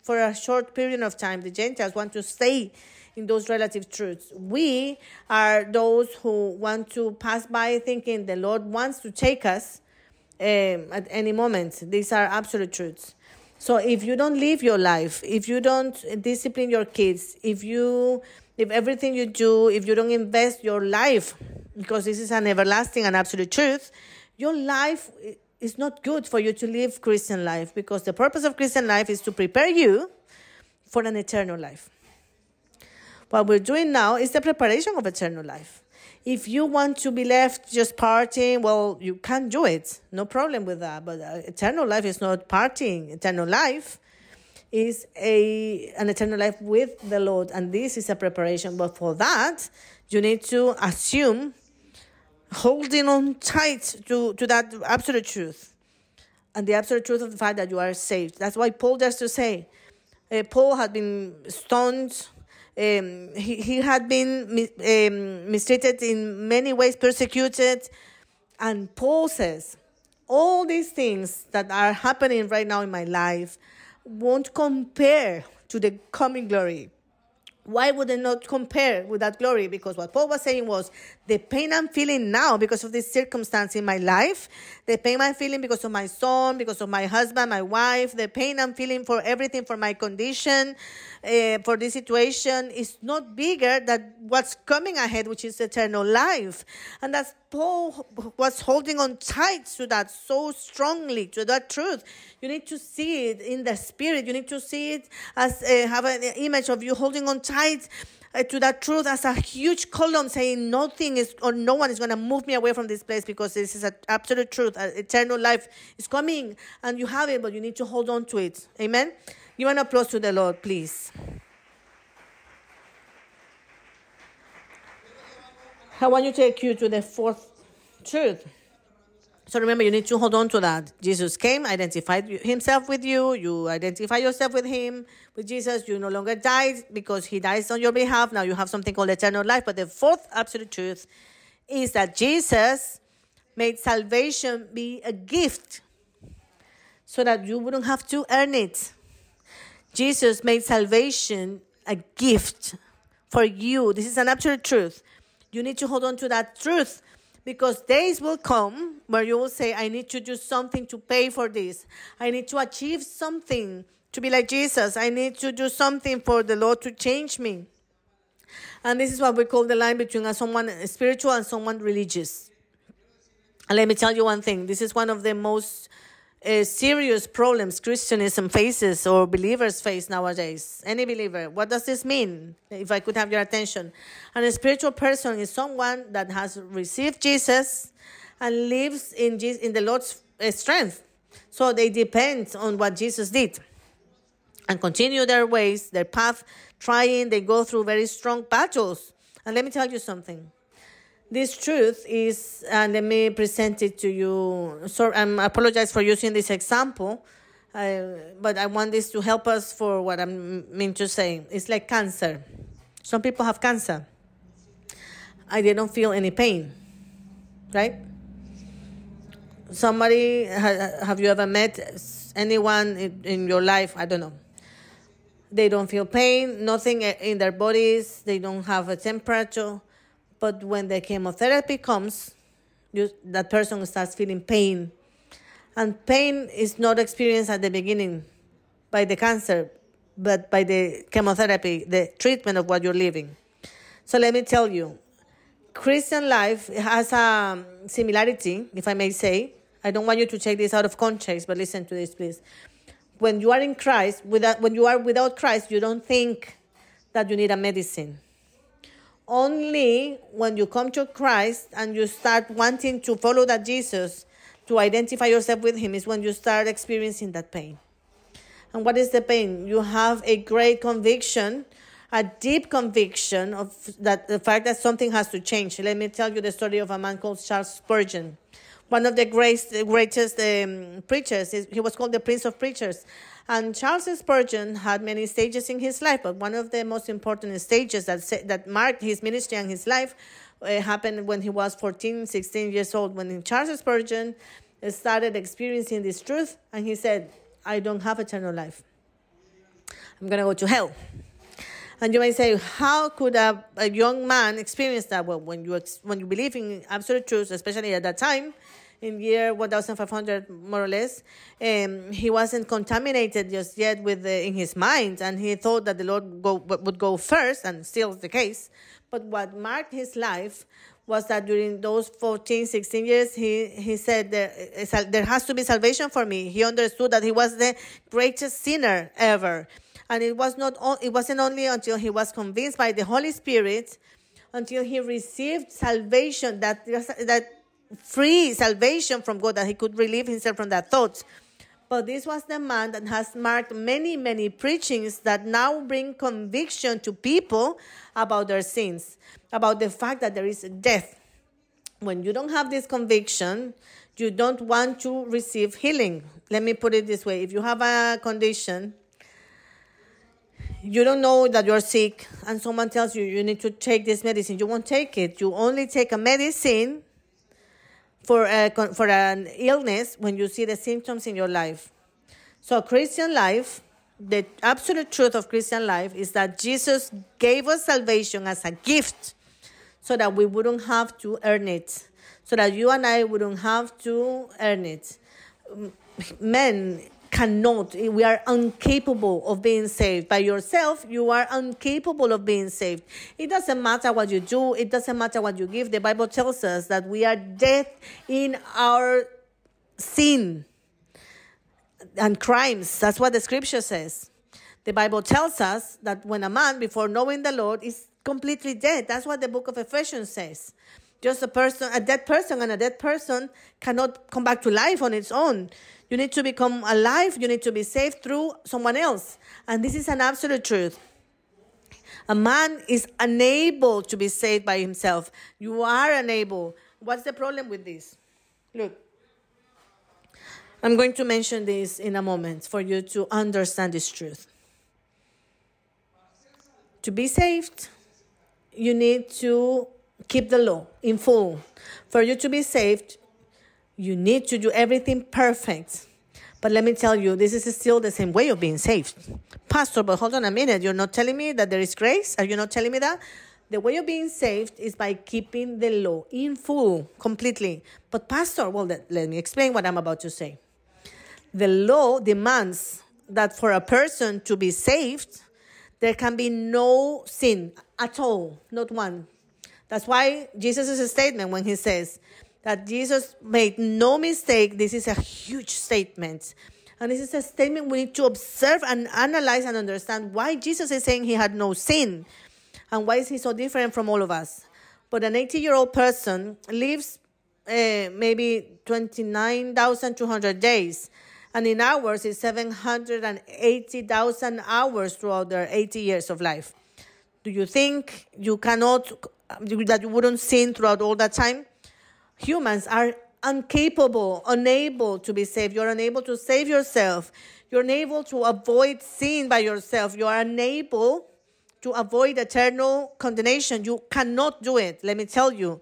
for a short period of time. The Gentiles want to stay in those relative truths. We are those who want to pass by thinking the Lord wants to take us um, at any moment. These are absolute truths. So if you don't live your life, if you don't discipline your kids, if you if everything you do, if you don't invest your life, because this is an everlasting and absolute truth, your life is not good for you to live Christian life because the purpose of Christian life is to prepare you for an eternal life. What we're doing now is the preparation of eternal life. If you want to be left just partying, well, you can do it. No problem with that. But uh, eternal life is not partying. Eternal life is a an eternal life with the Lord, and this is a preparation. But for that, you need to assume holding on tight to, to that absolute truth and the absolute truth of the fact that you are saved. That's why Paul does to say, uh, Paul had been stoned um, he, he had been um, mistreated in many ways, persecuted. And Paul says, all these things that are happening right now in my life won't compare to the coming glory why would it not compare with that glory? Because what Paul was saying was the pain I'm feeling now because of this circumstance in my life, the pain I'm feeling because of my son, because of my husband, my wife, the pain I'm feeling for everything, for my condition, uh, for this situation is not bigger than what's coming ahead, which is eternal life. And that's Paul was holding on tight to that so strongly, to that truth. You need to see it in the spirit. You need to see it as uh, have an image of you holding on tight uh, to that truth as a huge column saying nothing is or no one is going to move me away from this place because this is an absolute truth. Uh, eternal life is coming and you have it, but you need to hold on to it. Amen. You want applause to the Lord, please. I want to take you to the fourth truth. So remember, you need to hold on to that. Jesus came, identified himself with you. You identify yourself with him, with Jesus. You no longer died because he dies on your behalf. Now you have something called eternal life. But the fourth absolute truth is that Jesus made salvation be a gift so that you wouldn't have to earn it. Jesus made salvation a gift for you. This is an absolute truth. You need to hold on to that truth because days will come where you will say, I need to do something to pay for this. I need to achieve something to be like Jesus. I need to do something for the Lord to change me. And this is what we call the line between someone spiritual and someone religious. And let me tell you one thing this is one of the most uh, serious problems Christianism faces or believers face nowadays. Any believer. What does this mean? If I could have your attention. And a spiritual person is someone that has received Jesus and lives in, Jesus, in the Lord's uh, strength. So they depend on what Jesus did and continue their ways, their path, trying. They go through very strong battles. And let me tell you something this truth is, and let me present it to you. So I apologize for using this example, uh, but I want this to help us for what I mean to say. It's like cancer. Some people have cancer. I don't feel any pain, right? Somebody, have you ever met anyone in your life? I don't know. They don't feel pain, nothing in their bodies. They don't have a temperature but when the chemotherapy comes, you, that person starts feeling pain. And pain is not experienced at the beginning by the cancer but by the chemotherapy, the treatment of what you're living. So let me tell you, Christian life has a similarity, if I may say. I don't want you to take this out of context, but listen to this, please. When you are in Christ, without, when you are without Christ, you don't think that you need a medicine. Only when you come to Christ and you start wanting to follow that Jesus, to identify yourself with Him, is when you start experiencing that pain. And what is the pain? You have a great conviction, a deep conviction of that the fact that something has to change. Let me tell you the story of a man called Charles Spurgeon, one of the greatest, greatest um, preachers. He was called the Prince of Preachers. And Charles Spurgeon had many stages in his life, but one of the most important stages that that marked his ministry and his life uh, happened when he was 14, 16 years old. When Charles Spurgeon started experiencing this truth, and he said, I don't have eternal life. I'm going to go to hell. And you may say, how could a, a young man experience that? Well, when you, when you believe in absolute truth, especially at that time, in year 1500 more or less um, he wasn't contaminated just yet with the, in his mind and he thought that the lord go, would go first and still is the case but what marked his life was that during those 14, 16 years, he, he said, there, there has to be salvation for me. He understood that he was the greatest sinner ever. And it, was not, it wasn't only until he was convinced by the Holy Spirit, until he received salvation, that, that free salvation from God, that he could relieve himself from that thought. But this was the man that has marked many, many preachings that now bring conviction to people about their sins, about the fact that there is death. When you don't have this conviction, you don't want to receive healing. Let me put it this way if you have a condition, you don't know that you're sick, and someone tells you you need to take this medicine, you won't take it. You only take a medicine for, a, for an illness when you see the symptoms in your life. So, Christian life, the absolute truth of Christian life is that Jesus gave us salvation as a gift so that we wouldn't have to earn it, so that you and I wouldn't have to earn it. Men cannot, we are incapable of being saved. By yourself, you are incapable of being saved. It doesn't matter what you do, it doesn't matter what you give. The Bible tells us that we are dead in our sin and crimes. That's what the scripture says. The Bible tells us that when a man, before knowing the Lord, is completely dead. That's what the book of Ephesians says. Just a person, a dead person, and a dead person cannot come back to life on its own. You need to become alive. You need to be saved through someone else. And this is an absolute truth. A man is unable to be saved by himself. You are unable. What's the problem with this? Look, I'm going to mention this in a moment for you to understand this truth. To be saved, you need to keep the law in full. For you to be saved, you need to do everything perfect. But let me tell you, this is still the same way of being saved. Pastor, but hold on a minute. You're not telling me that there is grace? Are you not telling me that? The way of being saved is by keeping the law in full, completely. But, Pastor, well, let, me explain what I'm about to say. The law demands that for a person to be saved, there can be no sin at all, not one. That's why Jesus' statement when he says, that Jesus made no mistake. This is a huge statement. And this is a statement we need to observe and analyze and understand why Jesus is saying he had no sin and why is he so different from all of us. But an 80 year old person lives uh, maybe 29,200 days, and in hours is 780,000 hours throughout their 80 years of life. Do you think you cannot, that you wouldn't sin throughout all that time? Humans are incapable, unable to be saved. You're unable to save yourself. You're unable to avoid sin by yourself. You are unable to avoid eternal condemnation. You cannot do it. Let me tell you.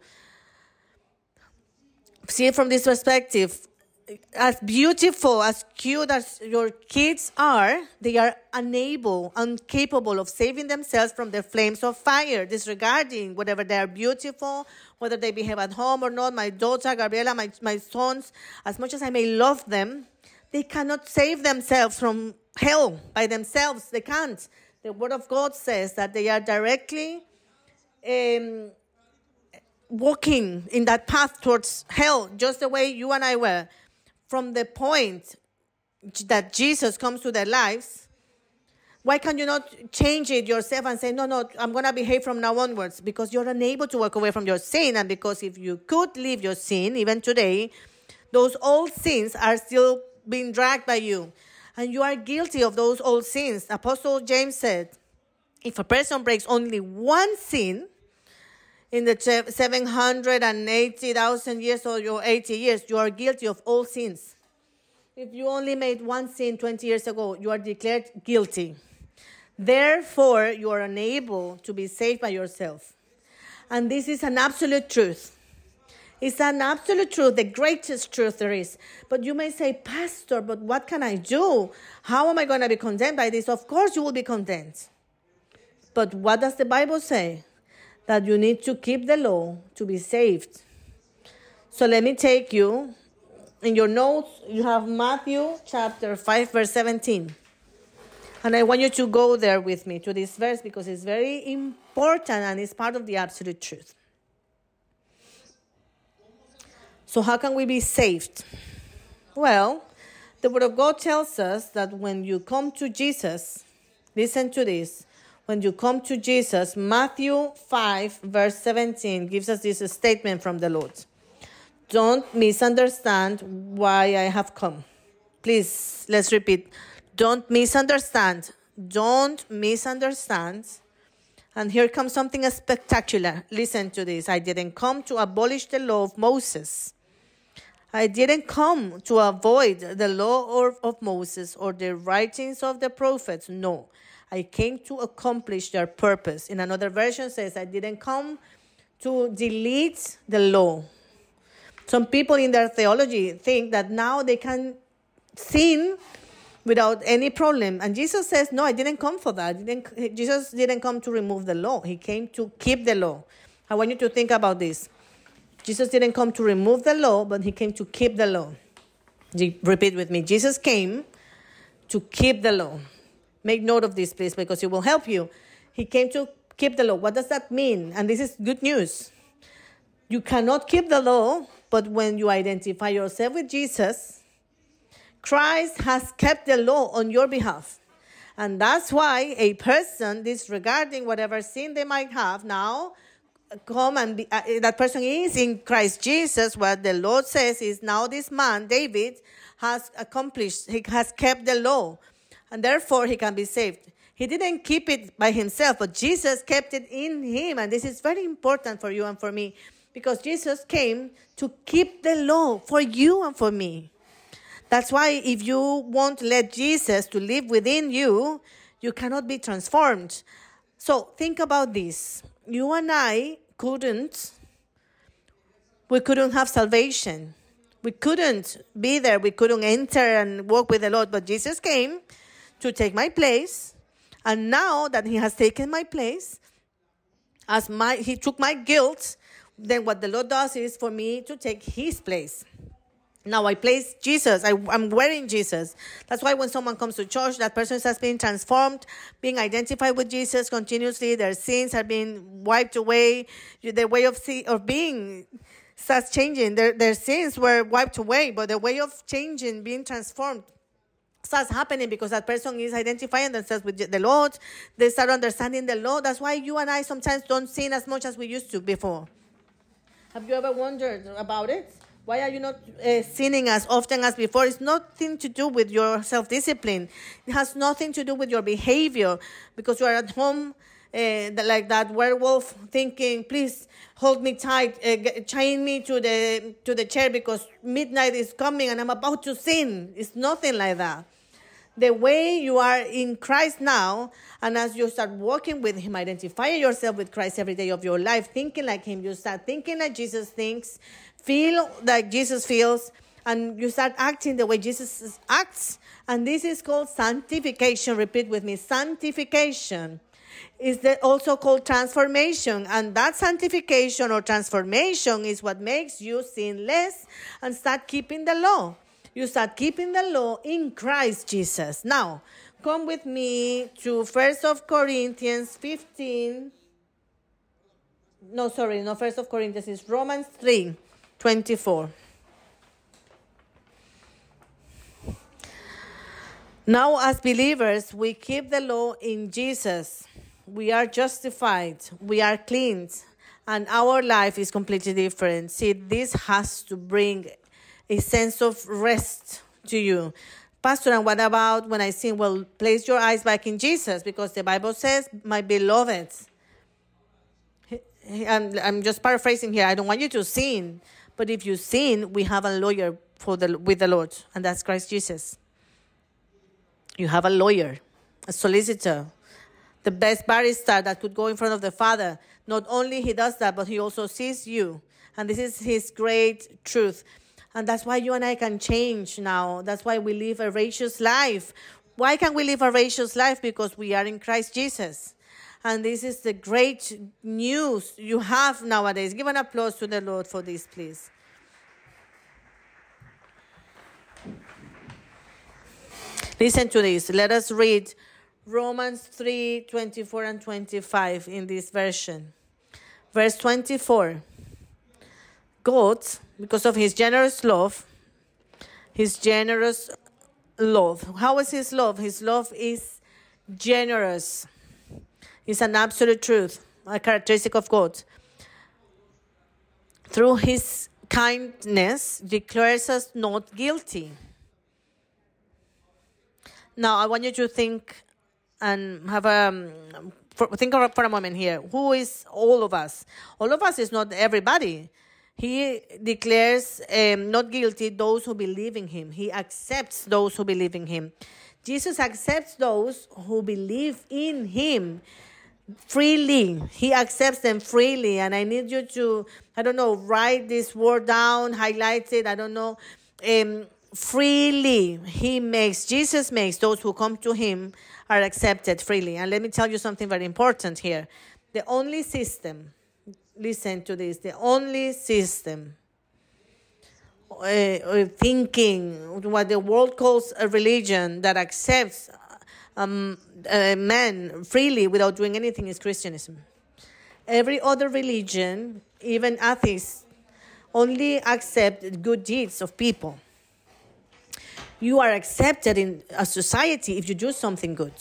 See it from this perspective as beautiful, as cute as your kids are, they are unable, incapable of saving themselves from the flames of fire, disregarding whether they are beautiful, whether they behave at home or not. My daughter, Gabriela, my, my sons, as much as I may love them, They cannot save themselves from hell by themselves. They can't. The Word of God says that they are directly um, walking in that path towards hell, just the way you and I were. From the point that Jesus comes to their lives, why can you not change it yourself and say, no, no, I'm going to behave from now onwards? Because you're unable to walk away from your sin. And because if you could leave your sin, even today, those old sins are still being dragged by you. And you are guilty of those old sins. Apostle James said, if a person breaks only one sin, in the 780,000 years or your 80 years, you are guilty of all sins. If you only made one sin 20 years ago, you are declared guilty. Therefore, you are unable to be saved by yourself. And this is an absolute truth. It's an absolute truth, the greatest truth there is. But you may say, Pastor, but what can I do? How am I going to be condemned by this? Of course, you will be condemned. But what does the Bible say? That you need to keep the law to be saved. So let me take you in your notes, you have Matthew chapter 5, verse 17. And I want you to go there with me to this verse because it's very important and it's part of the absolute truth. So, how can we be saved? Well, the Word of God tells us that when you come to Jesus, listen to this. When you come to Jesus, Matthew 5, verse 17 gives us this statement from the Lord. Don't misunderstand why I have come. Please, let's repeat. Don't misunderstand. Don't misunderstand. And here comes something spectacular. Listen to this. I didn't come to abolish the law of Moses. I didn't come to avoid the law of Moses or the writings of the prophets. No, I came to accomplish their purpose. In another version says, I didn't come to delete the law. Some people in their theology think that now they can sin without any problem. And Jesus says, No, I didn't come for that. Didn't, Jesus didn't come to remove the law, He came to keep the law. I want you to think about this. Jesus didn't come to remove the law, but He came to keep the law. Repeat with me Jesus came to keep the law. Make note of this, please, because it will help you. He came to keep the law. What does that mean? And this is good news. You cannot keep the law but when you identify yourself with Jesus, Christ has kept the law on your behalf. And that's why a person disregarding whatever sin they might have now come and be, uh, that person is in Christ Jesus. What the Lord says is now this man, David, has accomplished, he has kept the law, and therefore he can be saved. He didn't keep it by himself, but Jesus kept it in him. And this is very important for you and for me because Jesus came to keep the law for you and for me. That's why if you won't let Jesus to live within you, you cannot be transformed. So think about this. You and I couldn't we couldn't have salvation. We couldn't be there. We couldn't enter and walk with the Lord. But Jesus came to take my place. And now that He has taken my place, as my He took my guilt then what the Lord does is for me to take his place. Now I place Jesus. I, am wearing Jesus. That's why when someone comes to church, that person has been transformed, being identified with Jesus continuously. Their sins are being wiped away. Their way of see, of being starts changing. Their, their sins were wiped away, but the way of changing, being transformed, starts happening because that person is identifying themselves with the Lord. They start understanding the Lord. That's why you and I sometimes don't sin as much as we used to before. Have you ever wondered about it? Why are you not uh, sinning as often as before? It's nothing to do with your self discipline. It has nothing to do with your behavior because you are at home uh, like that werewolf thinking, please hold me tight, uh, chain me to the, to the chair because midnight is coming and I'm about to sin. It's nothing like that the way you are in Christ now, and as you start walking with Him, identifying yourself with Christ every day of your life, thinking like Him, you start thinking like Jesus thinks, feel like Jesus feels, and you start acting the way Jesus acts. And this is called sanctification. Repeat with me sanctification is also called transformation. And that sanctification or transformation is what makes you sin less and start keeping the law. You start keeping the law in Christ Jesus. Now, come with me to First of Corinthians 15. No, sorry, no First of Corinthians, it's Romans 3, 24. Now, as believers, we keep the law in Jesus. We are justified, we are cleansed, and our life is completely different. See, this has to bring a sense of rest to you. Pastor, and what about when I sing, well, place your eyes back in Jesus? Because the Bible says, my beloved. I'm, I'm just paraphrasing here. I don't want you to sin. But if you sin, we have a lawyer for the, with the Lord, and that's Christ Jesus. You have a lawyer, a solicitor, the best barrister that could go in front of the Father. Not only he does that, but he also sees you. And this is his great truth. And that's why you and I can change now. That's why we live a righteous life. Why can we live a righteous life? Because we are in Christ Jesus. And this is the great news you have nowadays. Give an applause to the Lord for this, please. Listen to this. Let us read Romans 3 24 and 25 in this version. Verse 24 God, because of his generous love, his generous love. How is his love? His love is generous, it's an absolute truth, a characteristic of God. Through his kindness, declares us not guilty now, I want you to think and have a um, for, think for a moment here. Who is all of us? All of us is not everybody. He declares um, not guilty those who believe in him. He accepts those who believe in him. Jesus accepts those who believe in him freely. He accepts them freely. And I need you to, I don't know, write this word down, highlight it. I don't know. Um, freely he makes jesus makes those who come to him are accepted freely and let me tell you something very important here the only system listen to this the only system uh, thinking what the world calls a religion that accepts um, uh, men freely without doing anything is christianism every other religion even atheists only accept good deeds of people you are accepted in a society if you do something good.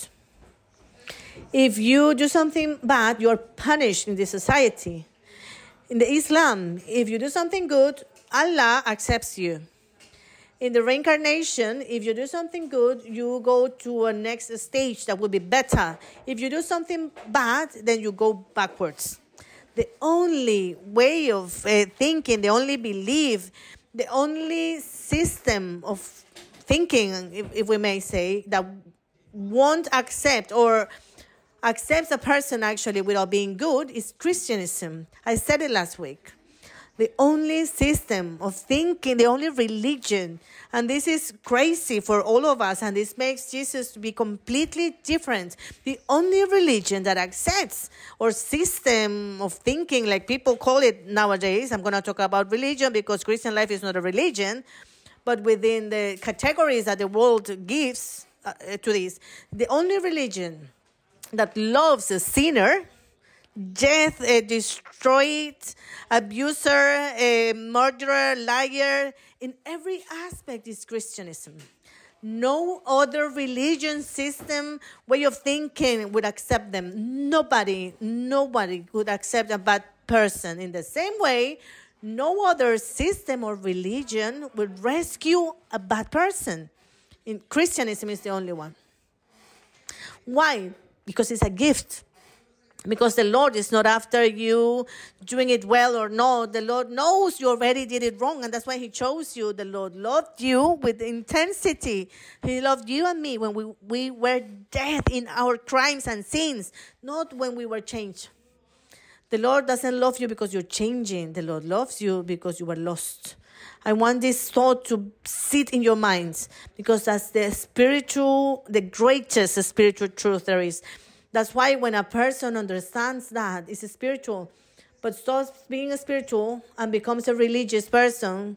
If you do something bad, you are punished in the society. In the Islam, if you do something good, Allah accepts you. In the reincarnation, if you do something good, you go to a next stage that will be better. If you do something bad, then you go backwards. The only way of uh, thinking, the only belief, the only system of thinking, if, if we may say, that won't accept or accepts a person actually without being good is Christianism. I said it last week. The only system of thinking, the only religion, and this is crazy for all of us, and this makes Jesus to be completely different. The only religion that accepts or system of thinking, like people call it nowadays, I'm going to talk about religion because Christian life is not a religion but within the categories that the world gives uh, to this, the only religion that loves a sinner, death, a destroyed, abuser, a murderer, liar, in every aspect is Christianism. No other religion, system, way of thinking would accept them. Nobody, nobody would accept a bad person. In the same way, no other system or religion would rescue a bad person. In Christianism is the only one. Why? Because it's a gift. Because the Lord is not after you doing it well or not. The Lord knows you already did it wrong, and that's why He chose you. The Lord loved you with intensity. He loved you and me when we, we were dead in our crimes and sins, not when we were changed. The Lord doesn't love you because you're changing. The Lord loves you because you were lost. I want this thought to sit in your minds because that's the spiritual, the greatest spiritual truth there is. That's why when a person understands that it's spiritual, but stops being a spiritual and becomes a religious person,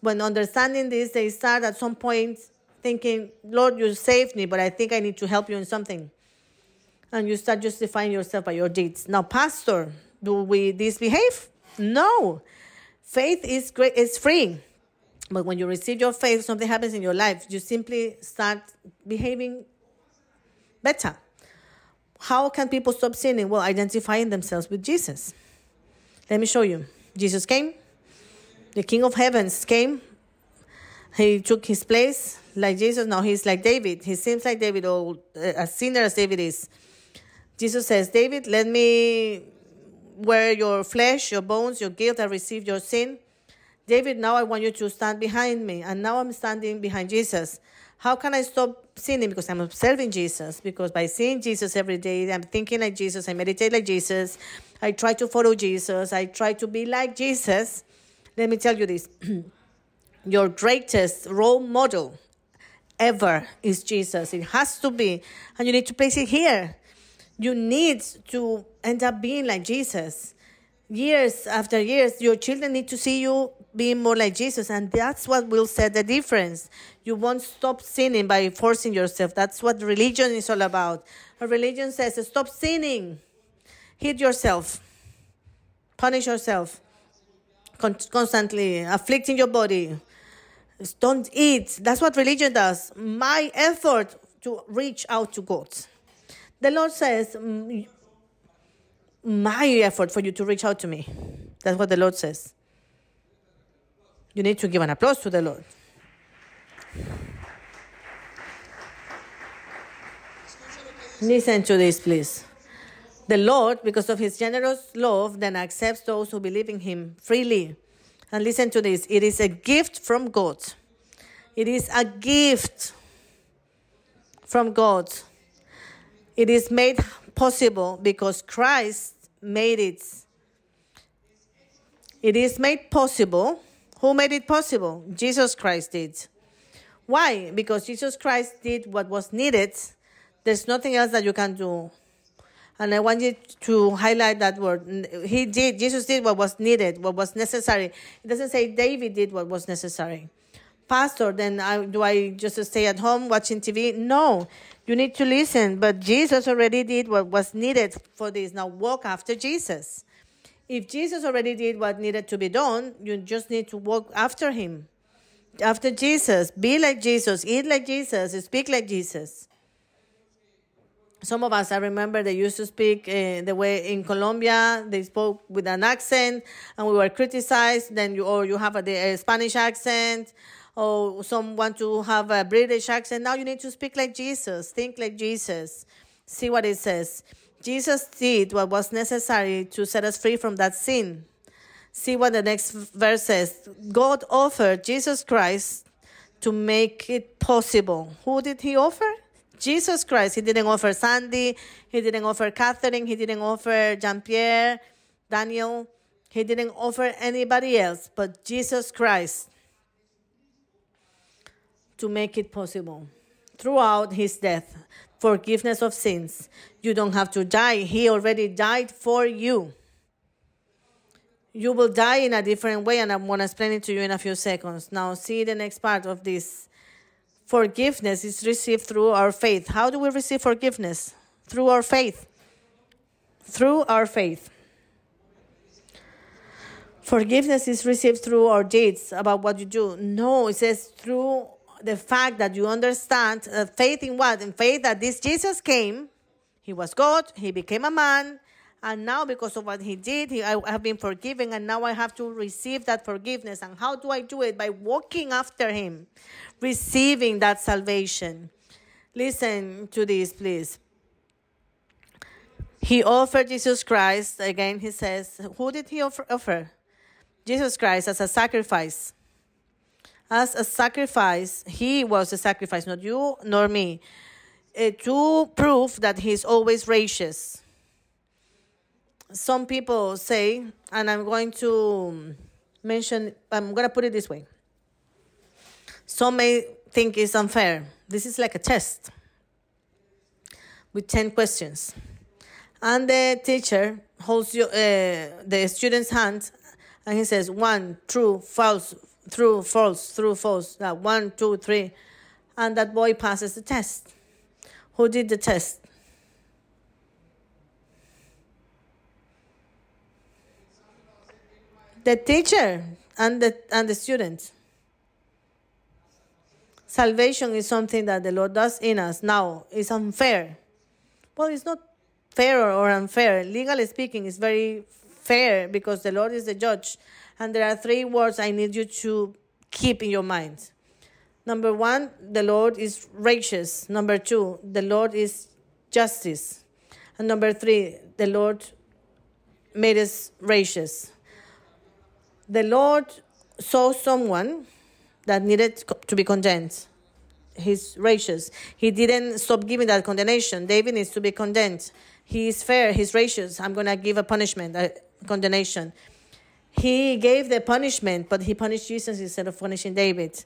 when understanding this, they start at some point thinking, Lord, you saved me, but I think I need to help you in something. And you start justifying yourself by your deeds. Now, Pastor, do we misbehave? No. Faith is great, it's free. But when you receive your faith, something happens in your life. You simply start behaving better. How can people stop sinning? Well, identifying themselves with Jesus. Let me show you. Jesus came, the King of Heavens came. He took his place like Jesus. Now he's like David. He seems like David, or uh, as sinner as David is. Jesus says, David, let me wear your flesh, your bones, your guilt. I received your sin. David, now I want you to stand behind me. And now I'm standing behind Jesus. How can I stop sinning? Because I'm observing Jesus. Because by seeing Jesus every day, I'm thinking like Jesus, I meditate like Jesus, I try to follow Jesus, I try to be like Jesus. Let me tell you this your greatest role model ever is Jesus. It has to be. And you need to place it here. You need to end up being like Jesus. Years after years, your children need to see you being more like Jesus, and that's what will set the difference. You won't stop sinning by forcing yourself. That's what religion is all about. A religion says, stop sinning, hit yourself, punish yourself, constantly afflicting your body. Don't eat. That's what religion does. My effort to reach out to God. The Lord says, my effort for you to reach out to me. That's what the Lord says. You need to give an applause to the Lord. Listen to this, please. The Lord, because of his generous love, then accepts those who believe in him freely. And listen to this it is a gift from God. It is a gift from God. It is made possible because Christ made it. It is made possible who made it possible? Jesus Christ did. Why? Because Jesus Christ did what was needed. There's nothing else that you can do. And I want you to highlight that word. He did, Jesus did what was needed, what was necessary. It doesn't say David did what was necessary. Pastor, then I, do I just stay at home watching TV? No, you need to listen. But Jesus already did what was needed for this. Now walk after Jesus. If Jesus already did what needed to be done, you just need to walk after him. After Jesus, be like Jesus, eat like Jesus, speak like Jesus. Some of us, I remember they used to speak uh, the way in Colombia, they spoke with an accent and we were criticized. Then you, or you have a, a Spanish accent, or some want to have a British accent. Now you need to speak like Jesus, think like Jesus. See what it says. Jesus did what was necessary to set us free from that sin. See what the next verse says. God offered Jesus Christ to make it possible. Who did he offer? Jesus Christ. He didn't offer Sandy. He didn't offer Catherine. He didn't offer Jean Pierre, Daniel. He didn't offer anybody else but Jesus Christ to make it possible throughout his death forgiveness of sins. You don't have to die. He already died for you. You will die in a different way, and I'm going to explain it to you in a few seconds. Now, see the next part of this. Forgiveness is received through our faith. How do we receive forgiveness? Through our faith. Through our faith. Forgiveness is received through our deeds about what you do. No, it says through the fact that you understand uh, faith in what? In faith that this Jesus came, he was God, he became a man, and now because of what he did, he, I have been forgiven, and now I have to receive that forgiveness. And how do I do it? By walking after him, receiving that salvation. Listen to this, please. He offered Jesus Christ, again, he says, who did he offer? offer? Jesus Christ as a sacrifice as a sacrifice. He was a sacrifice, not you nor me, uh, to prove that he's always righteous. Some people say, and I'm going to mention, I'm going to put it this way. Some may think it's unfair. This is like a test with 10 questions. And the teacher holds uh, the student's hand and he says, one, true, false, true, false, through, false. That one, two, three. And that boy passes the test. Who did the test? The teacher and the, and the student. Salvation is something that the Lord does in us. Now, it's unfair. Well, it's not fair or unfair. Legally speaking, it's very fair because the Lord is the judge. And there are three words I need you to keep in your mind. Number one, the Lord is righteous. Number two, the Lord is justice. And number three, the Lord made us righteous. The Lord saw someone that needed to be condemned. He's righteous. He didn't stop giving that condemnation. David needs to be condemned. He is fair. He's righteous. I'm going to give a punishment, a condemnation. He gave the punishment, but he punished Jesus instead of punishing David.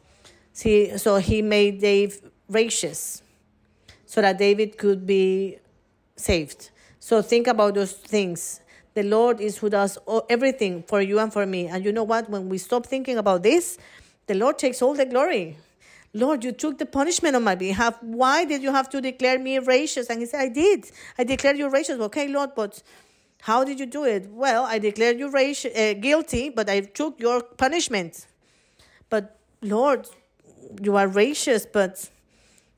See, so he made David righteous so that David could be saved. So think about those things. The Lord is who does everything for you and for me. And you know what? When we stop thinking about this, the Lord takes all the glory. Lord, you took the punishment on my behalf. Why did you have to declare me righteous? And he said, I did. I declared you righteous. Okay, Lord, but how did you do it? Well, I declared you uh, guilty, but I took your punishment. But Lord, you are righteous, but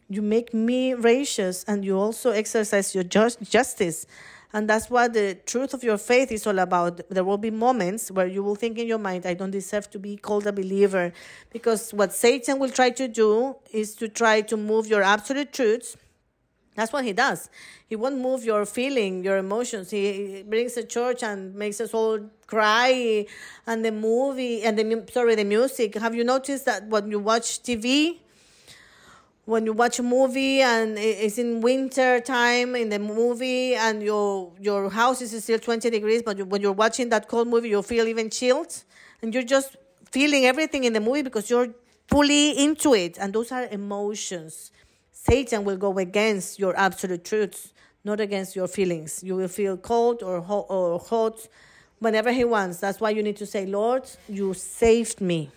you make me righteous, and you also exercise your just, justice. And that's what the truth of your faith is all about. There will be moments where you will think in your mind, I don't deserve to be called a believer. Because what Satan will try to do is to try to move your absolute truths. That's what he does. He won't move your feeling, your emotions. He brings the church and makes us all cry. And the movie and the sorry, the music. Have you noticed that when you watch TV, when you watch a movie and it's in winter time in the movie and your your house is still 20 degrees but when you're watching that cold movie you feel even chilled and you're just feeling everything in the movie because you're fully into it and those are emotions satan will go against your absolute truths not against your feelings you will feel cold or hot, or hot whenever he wants that's why you need to say lord you saved me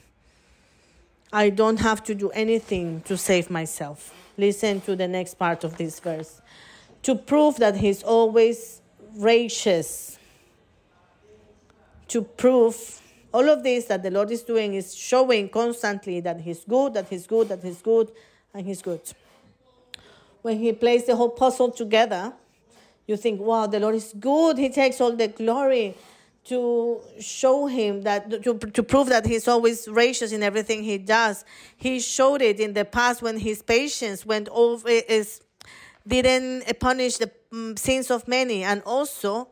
I don't have to do anything to save myself. Listen to the next part of this verse. To prove that He's always righteous. To prove all of this that the Lord is doing is showing constantly that He's good, that He's good, that He's good, and He's good. When He plays the whole puzzle together, you think, wow, the Lord is good. He takes all the glory to show him that to, to prove that he's always righteous in everything he does he showed it in the past when his patience went over is didn't punish the mm, sins of many and also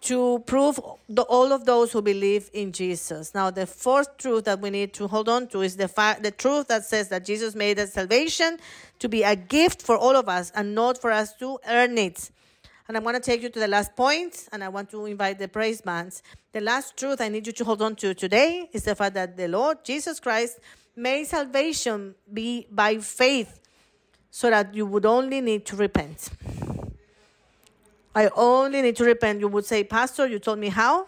to prove the, all of those who believe in Jesus. Now, the fourth truth that we need to hold on to is the fact, the truth that says that Jesus made the salvation to be a gift for all of us and not for us to earn it. And I'm going to take you to the last point, and I want to invite the praise bands. The last truth I need you to hold on to today is the fact that the Lord Jesus Christ made salvation be by faith so that you would only need to repent. I only need to repent. You would say, Pastor, you told me how?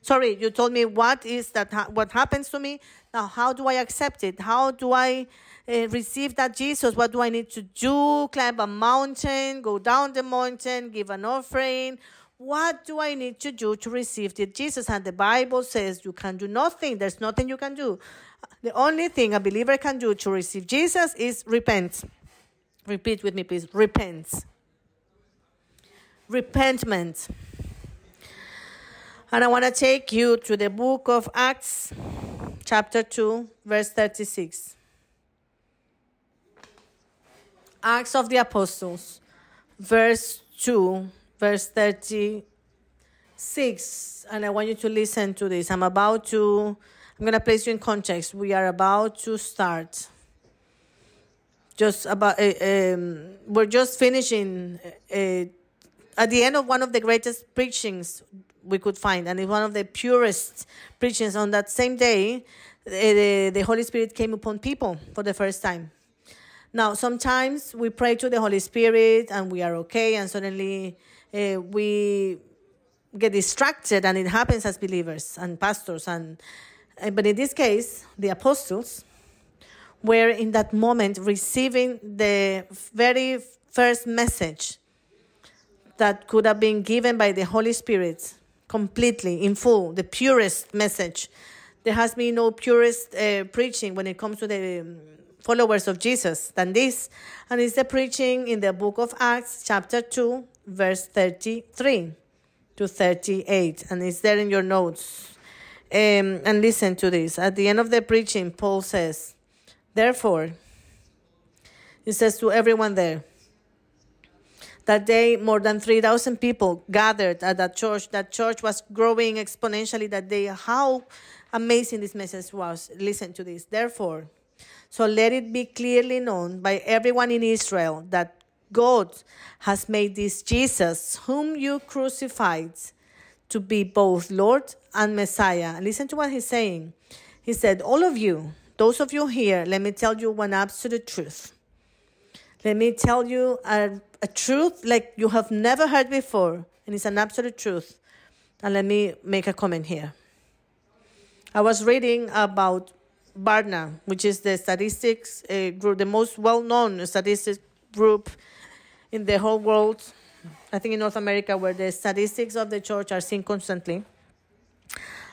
Sorry, you told me what is that, what happens to me. Now, how do I accept it? How do I uh, receive that Jesus, what do I need to do? Climb a mountain, go down the mountain, give an offering. What do I need to do to receive the Jesus? And the Bible says you can do nothing. There's nothing you can do. The only thing a believer can do to receive Jesus is repent. Repeat with me, please. Repent. Repentment. And I want to take you to the book of Acts, chapter 2, verse 36. Acts of the Apostles, verse 2, verse 36. And I want you to listen to this. I'm about to, I'm going to place you in context. We are about to start. Just about, uh, um, we're just finishing uh, at the end of one of the greatest preachings we could find, and it's one of the purest preachings on that same day. The, the Holy Spirit came upon people for the first time. Now, sometimes we pray to the Holy Spirit and we are okay, and suddenly uh, we get distracted, and it happens as believers and pastors and Uh, But in this case, the apostles were in that moment receiving the very first message that could have been given by the Holy Spirit completely, in full, the purest message. There has been no purest uh, preaching when it comes to the um, followers of Jesus than this. And it's the preaching in the book of Acts, chapter 2, verse 33 to 38. And it's there in your notes. Um, and listen to this. At the end of the preaching, Paul says, Therefore, he says to everyone there, that day more than 3000 people gathered at that church. That church was growing exponentially that day. How amazing this message was. Listen to this. Therefore so let it be clearly known by everyone in israel that god has made this jesus whom you crucified to be both lord and messiah. Listen to what he's saying. He said all of you those of you here let me tell you one absolute truth let me tell you a, a truth like you have never heard before, and it's an absolute truth. And let me make a comment here. I was reading about Barna, which is the statistics uh, group, the most well known statistics group in the whole world. I think in North America, where the statistics of the church are seen constantly.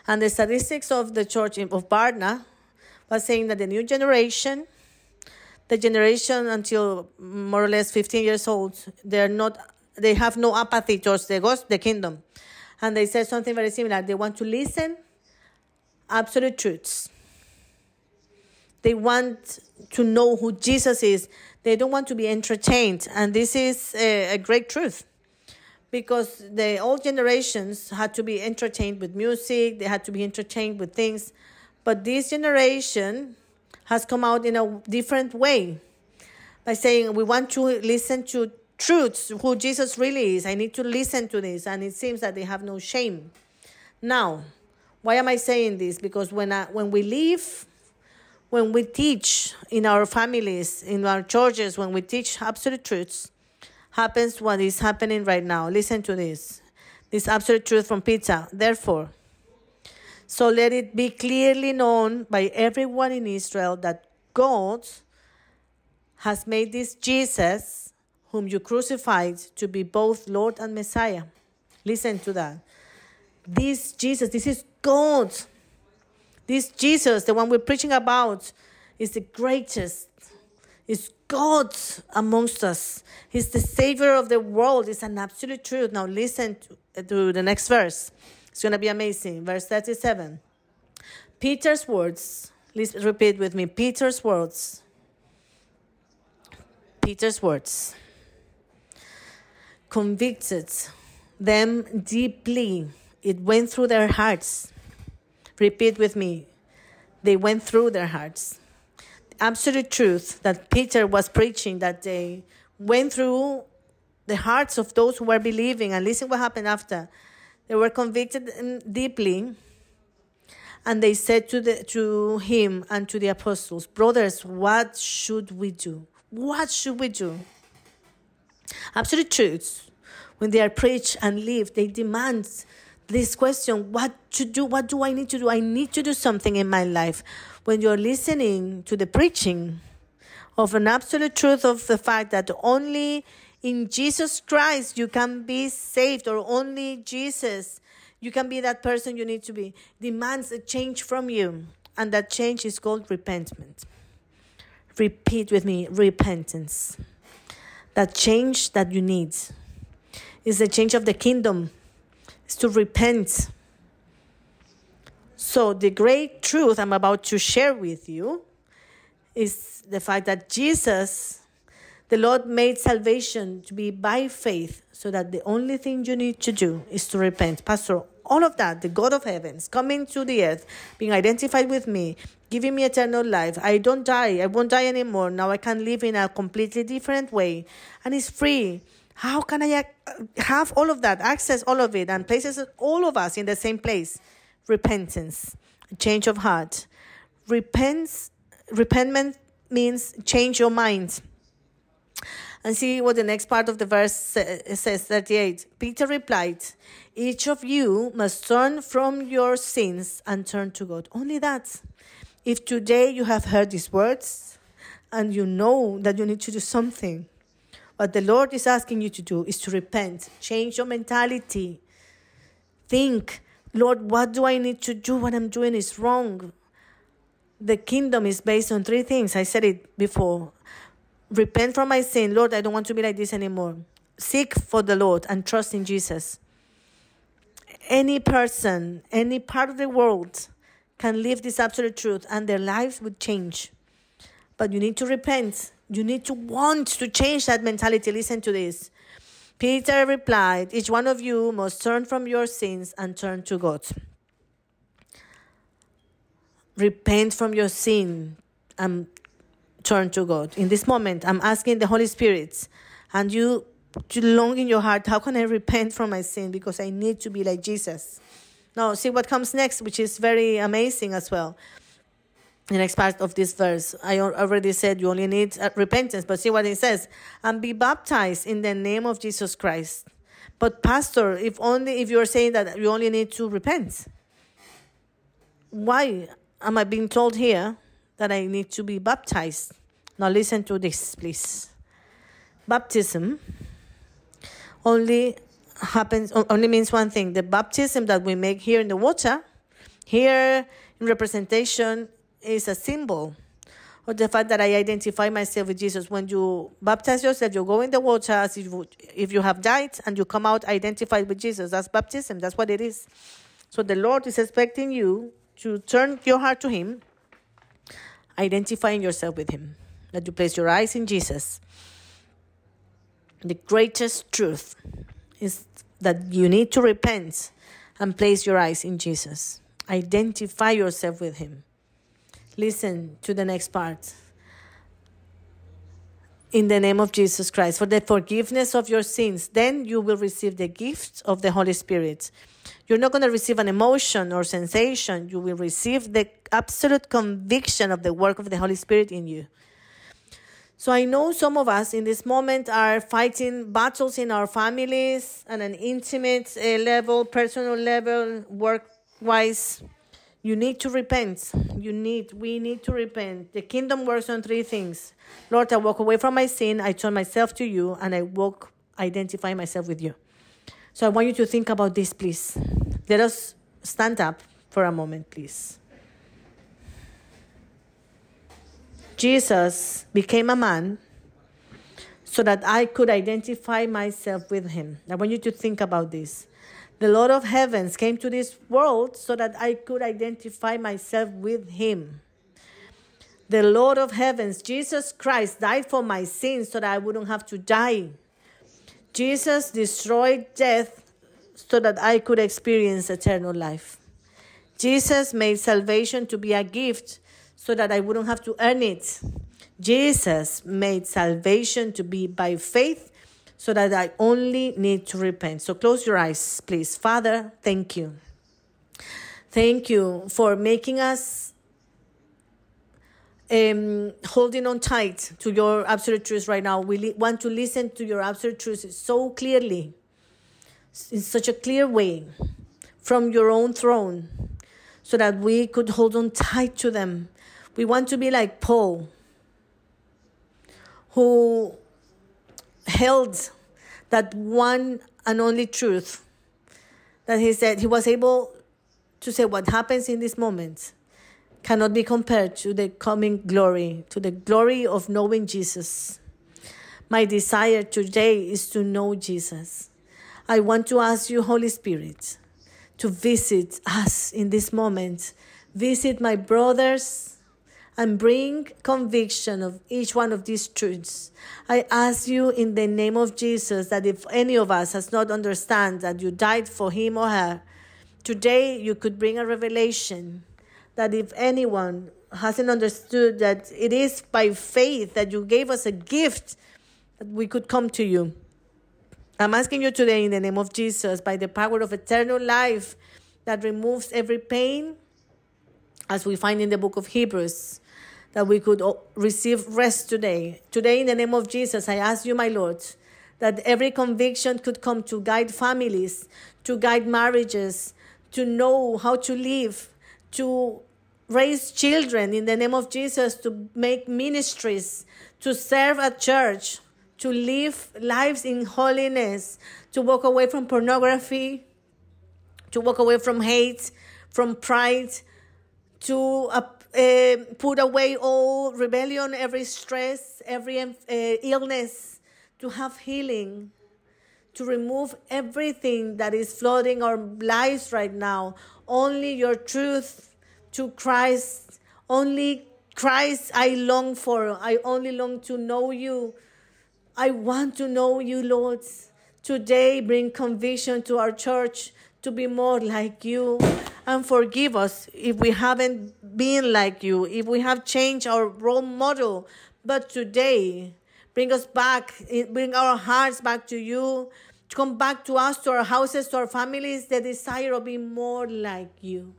And the statistics of the church of Barna was saying that the new generation the generation until more or less 15 years old they're not they have no apathy towards the ghost the kingdom. And they said something very similar. They want to listen absolute truths. They want to know who jesus is. They don't want to be entertained. And this is a, a great truth. Because the old generations had to be entertained with music. They had to be entertained with things. But this generation has come out in a different way by saying we want to listen to truths who Jesus really is. I need to listen to this, and it seems that they have no shame. Now, why am I saying this? Because when I, when we live, when we teach in our families, in our churches, when we teach absolute truths, happens what is happening right now. Listen to this. This absolute truth from Peter. Therefore, so let it be clearly known by everyone in Israel that God has made this Jesus, whom you crucified, to be both Lord and Messiah. Listen to that. This Jesus, this is God. This Jesus, the one we're preaching about, is the greatest. Is God amongst us. He's the Savior of the world. It's an absolute truth. Now listen to, to the next verse. It's going to be amazing. Verse 37. Peter's words. Please repeat with me. Peter's words. Peter's words convicted them deeply. It went through their hearts. Repeat with me. They went through their hearts. The absolute truth that Peter was preaching that day went through the hearts of those who were believing. And listen what happened after. They were convicted deeply. And they said to, the, to him and to the apostles, Brothers, what should we do? What should we do? Absolute truths, when they are preached and lived, they demand this question what to do? What do I need to do? I need to do something in my life. When you're listening to the preaching of an absolute truth of the fact that only in Jesus Christ you can be saved, or only Jesus you can be that person you need to be, demands a change from you. And that change is called repentance. Repeat with me repentance. That change that you need is the change of the kingdom, is to repent. So, the great truth I'm about to share with you is the fact that Jesus, the Lord, made salvation to be by faith, so that the only thing you need to do is to repent. Pastor, all of that, the God of heavens, coming to the earth, being identified with me, giving me eternal life. I don't die. I won't die anymore. Now I can live in a completely different way. And it's free. How can I uh, have all of that, access all of it, and places all of us in the same place? Repentance, change of heart. Repent, repentment means change your mind. And see what the next part of the verse says 38. Peter replied, Each of you must turn from your sins and turn to God. Only that. If today you have heard these words and you know that you need to do something, what the Lord is asking you to do is to repent, change your mentality. Think, Lord, what do I need to do? What I'm doing is wrong. The kingdom is based on three things. I said it before repent from my sin. Lord, I don't want to be like this anymore. Seek for the Lord and trust in Jesus. Any person, any part of the world can live this absolute truth and their lives would change. But you need to repent. You need to want to change that mentality. Listen to this. Peter replied, Each one of you must turn from your sins and turn to God. Repent from your sin and turn to God. In this moment, I'm asking the Holy Spirit and you to long in your heart, how can I repent from my sin? Because I need to be like Jesus. Now, see what comes next, which is very amazing as well. The next part of this verse, I already said you only need uh, repentance, but see what it says and be baptized in the name of Jesus Christ. But, Pastor, if only if you're saying that you only need to repent, why am I being told here that I need to be baptized. Now, listen to this, please. Baptism only happens, only means one thing the baptism that we make here in the water, here in representation, is a symbol of the fact that I identify myself with Jesus. When you baptize yourself, you go in the water as if if you have died and you come out identified with Jesus. That's baptism. That's what it is. So the Lord is expecting you to turn your heart to Him identifying yourself with Him, that you place your eyes in Jesus. The greatest truth is that you need to repent and place your eyes in Jesus. Identify yourself with Him. Listen to the next part. In the name of Jesus Christ, for the forgiveness of your sins, then you will receive the gift of the Holy Spirit. You're not going to receive an emotion or sensation. You will receive the absolute conviction of the work of the Holy Spirit in you. So I know some of us in this moment are fighting battles in our families at an intimate uh, level, personal level, work wise. You need to repent. You need, we need to repent. The kingdom works on three things. Lord, I walk away from my sin, I turn myself to you, and I walk, identify myself with you. So I want you to think about this, please. Let us stand up for a moment, please. Jesus became a man so that I could identify myself with him. I want you to think about this. The Lord of heavens came to this world so that I could identify myself with him. The Lord of heavens, Jesus Christ, died for my sins so that I wouldn't have to die. Jesus destroyed death so that I could experience eternal life. Jesus made salvation to be a gift so that I wouldn't have to earn it. Jesus made salvation to be by faith so that I only need to repent. So close your eyes, please. Father, thank you. Thank you for making us um, holding on tight to your absolute truth right now. We li- want to listen to your absolute truth so clearly, in such a clear way, from your own throne, so that we could hold on tight to them. We want to be like Paul, who held that one and only truth that he said he was able to say what happens in this moment cannot be compared to the coming glory, to the glory of knowing Jesus. My desire today is to know Jesus. I want to ask you, Holy Spirit, to visit us in this moment. Visit my brothers and bring conviction of each one of these truths. I ask you in the name of Jesus that if any of us has not understand that you died for him or her, today you could bring a revelation that if anyone hasn't understood that it is by faith that you gave us a gift that we could come to you. I'm asking you today in the name of Jesus, by the power of eternal life that removes every pain, as we find in the book of Hebrews, that we could receive rest today. Today, in the name of Jesus, I ask you, my Lord, that every conviction could come to guide families, to guide marriages, to know how to live, to raise children in the name of Jesus, to make ministries, to serve at church, to live lives in holiness, to walk away from pornography, to walk away from hate, from pride, to uh, put away all rebellion, every stress, every uh, illness, to have healing, to remove everything that is flooding our lives right now. Only your truth to Christ, only Christ I long for. I only long to know you. I want to know you, Lord. Today, bring conviction to our church to be more like you and forgive us if we haven't been like you, if we have changed our role model. But today, bring us back, eh, bring our hearts back to you, to come back to us, to our houses, to our families, the desire of being more like you.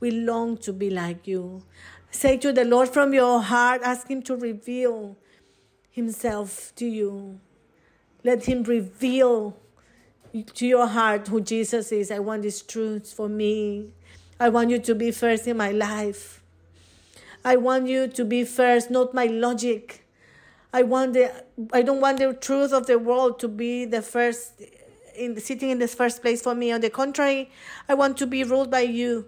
We long to be like you. Say to the Lord from your heart, ask Him to reveal Himself to you. Let Him reveal to your heart who Jesus is. I want this truth for me. I want you to be first in my life. I want you to be first, not my logic. I want the I don't want the truth of the world to be the first in sitting in this first place for me. On the contrary, I want to be ruled by you.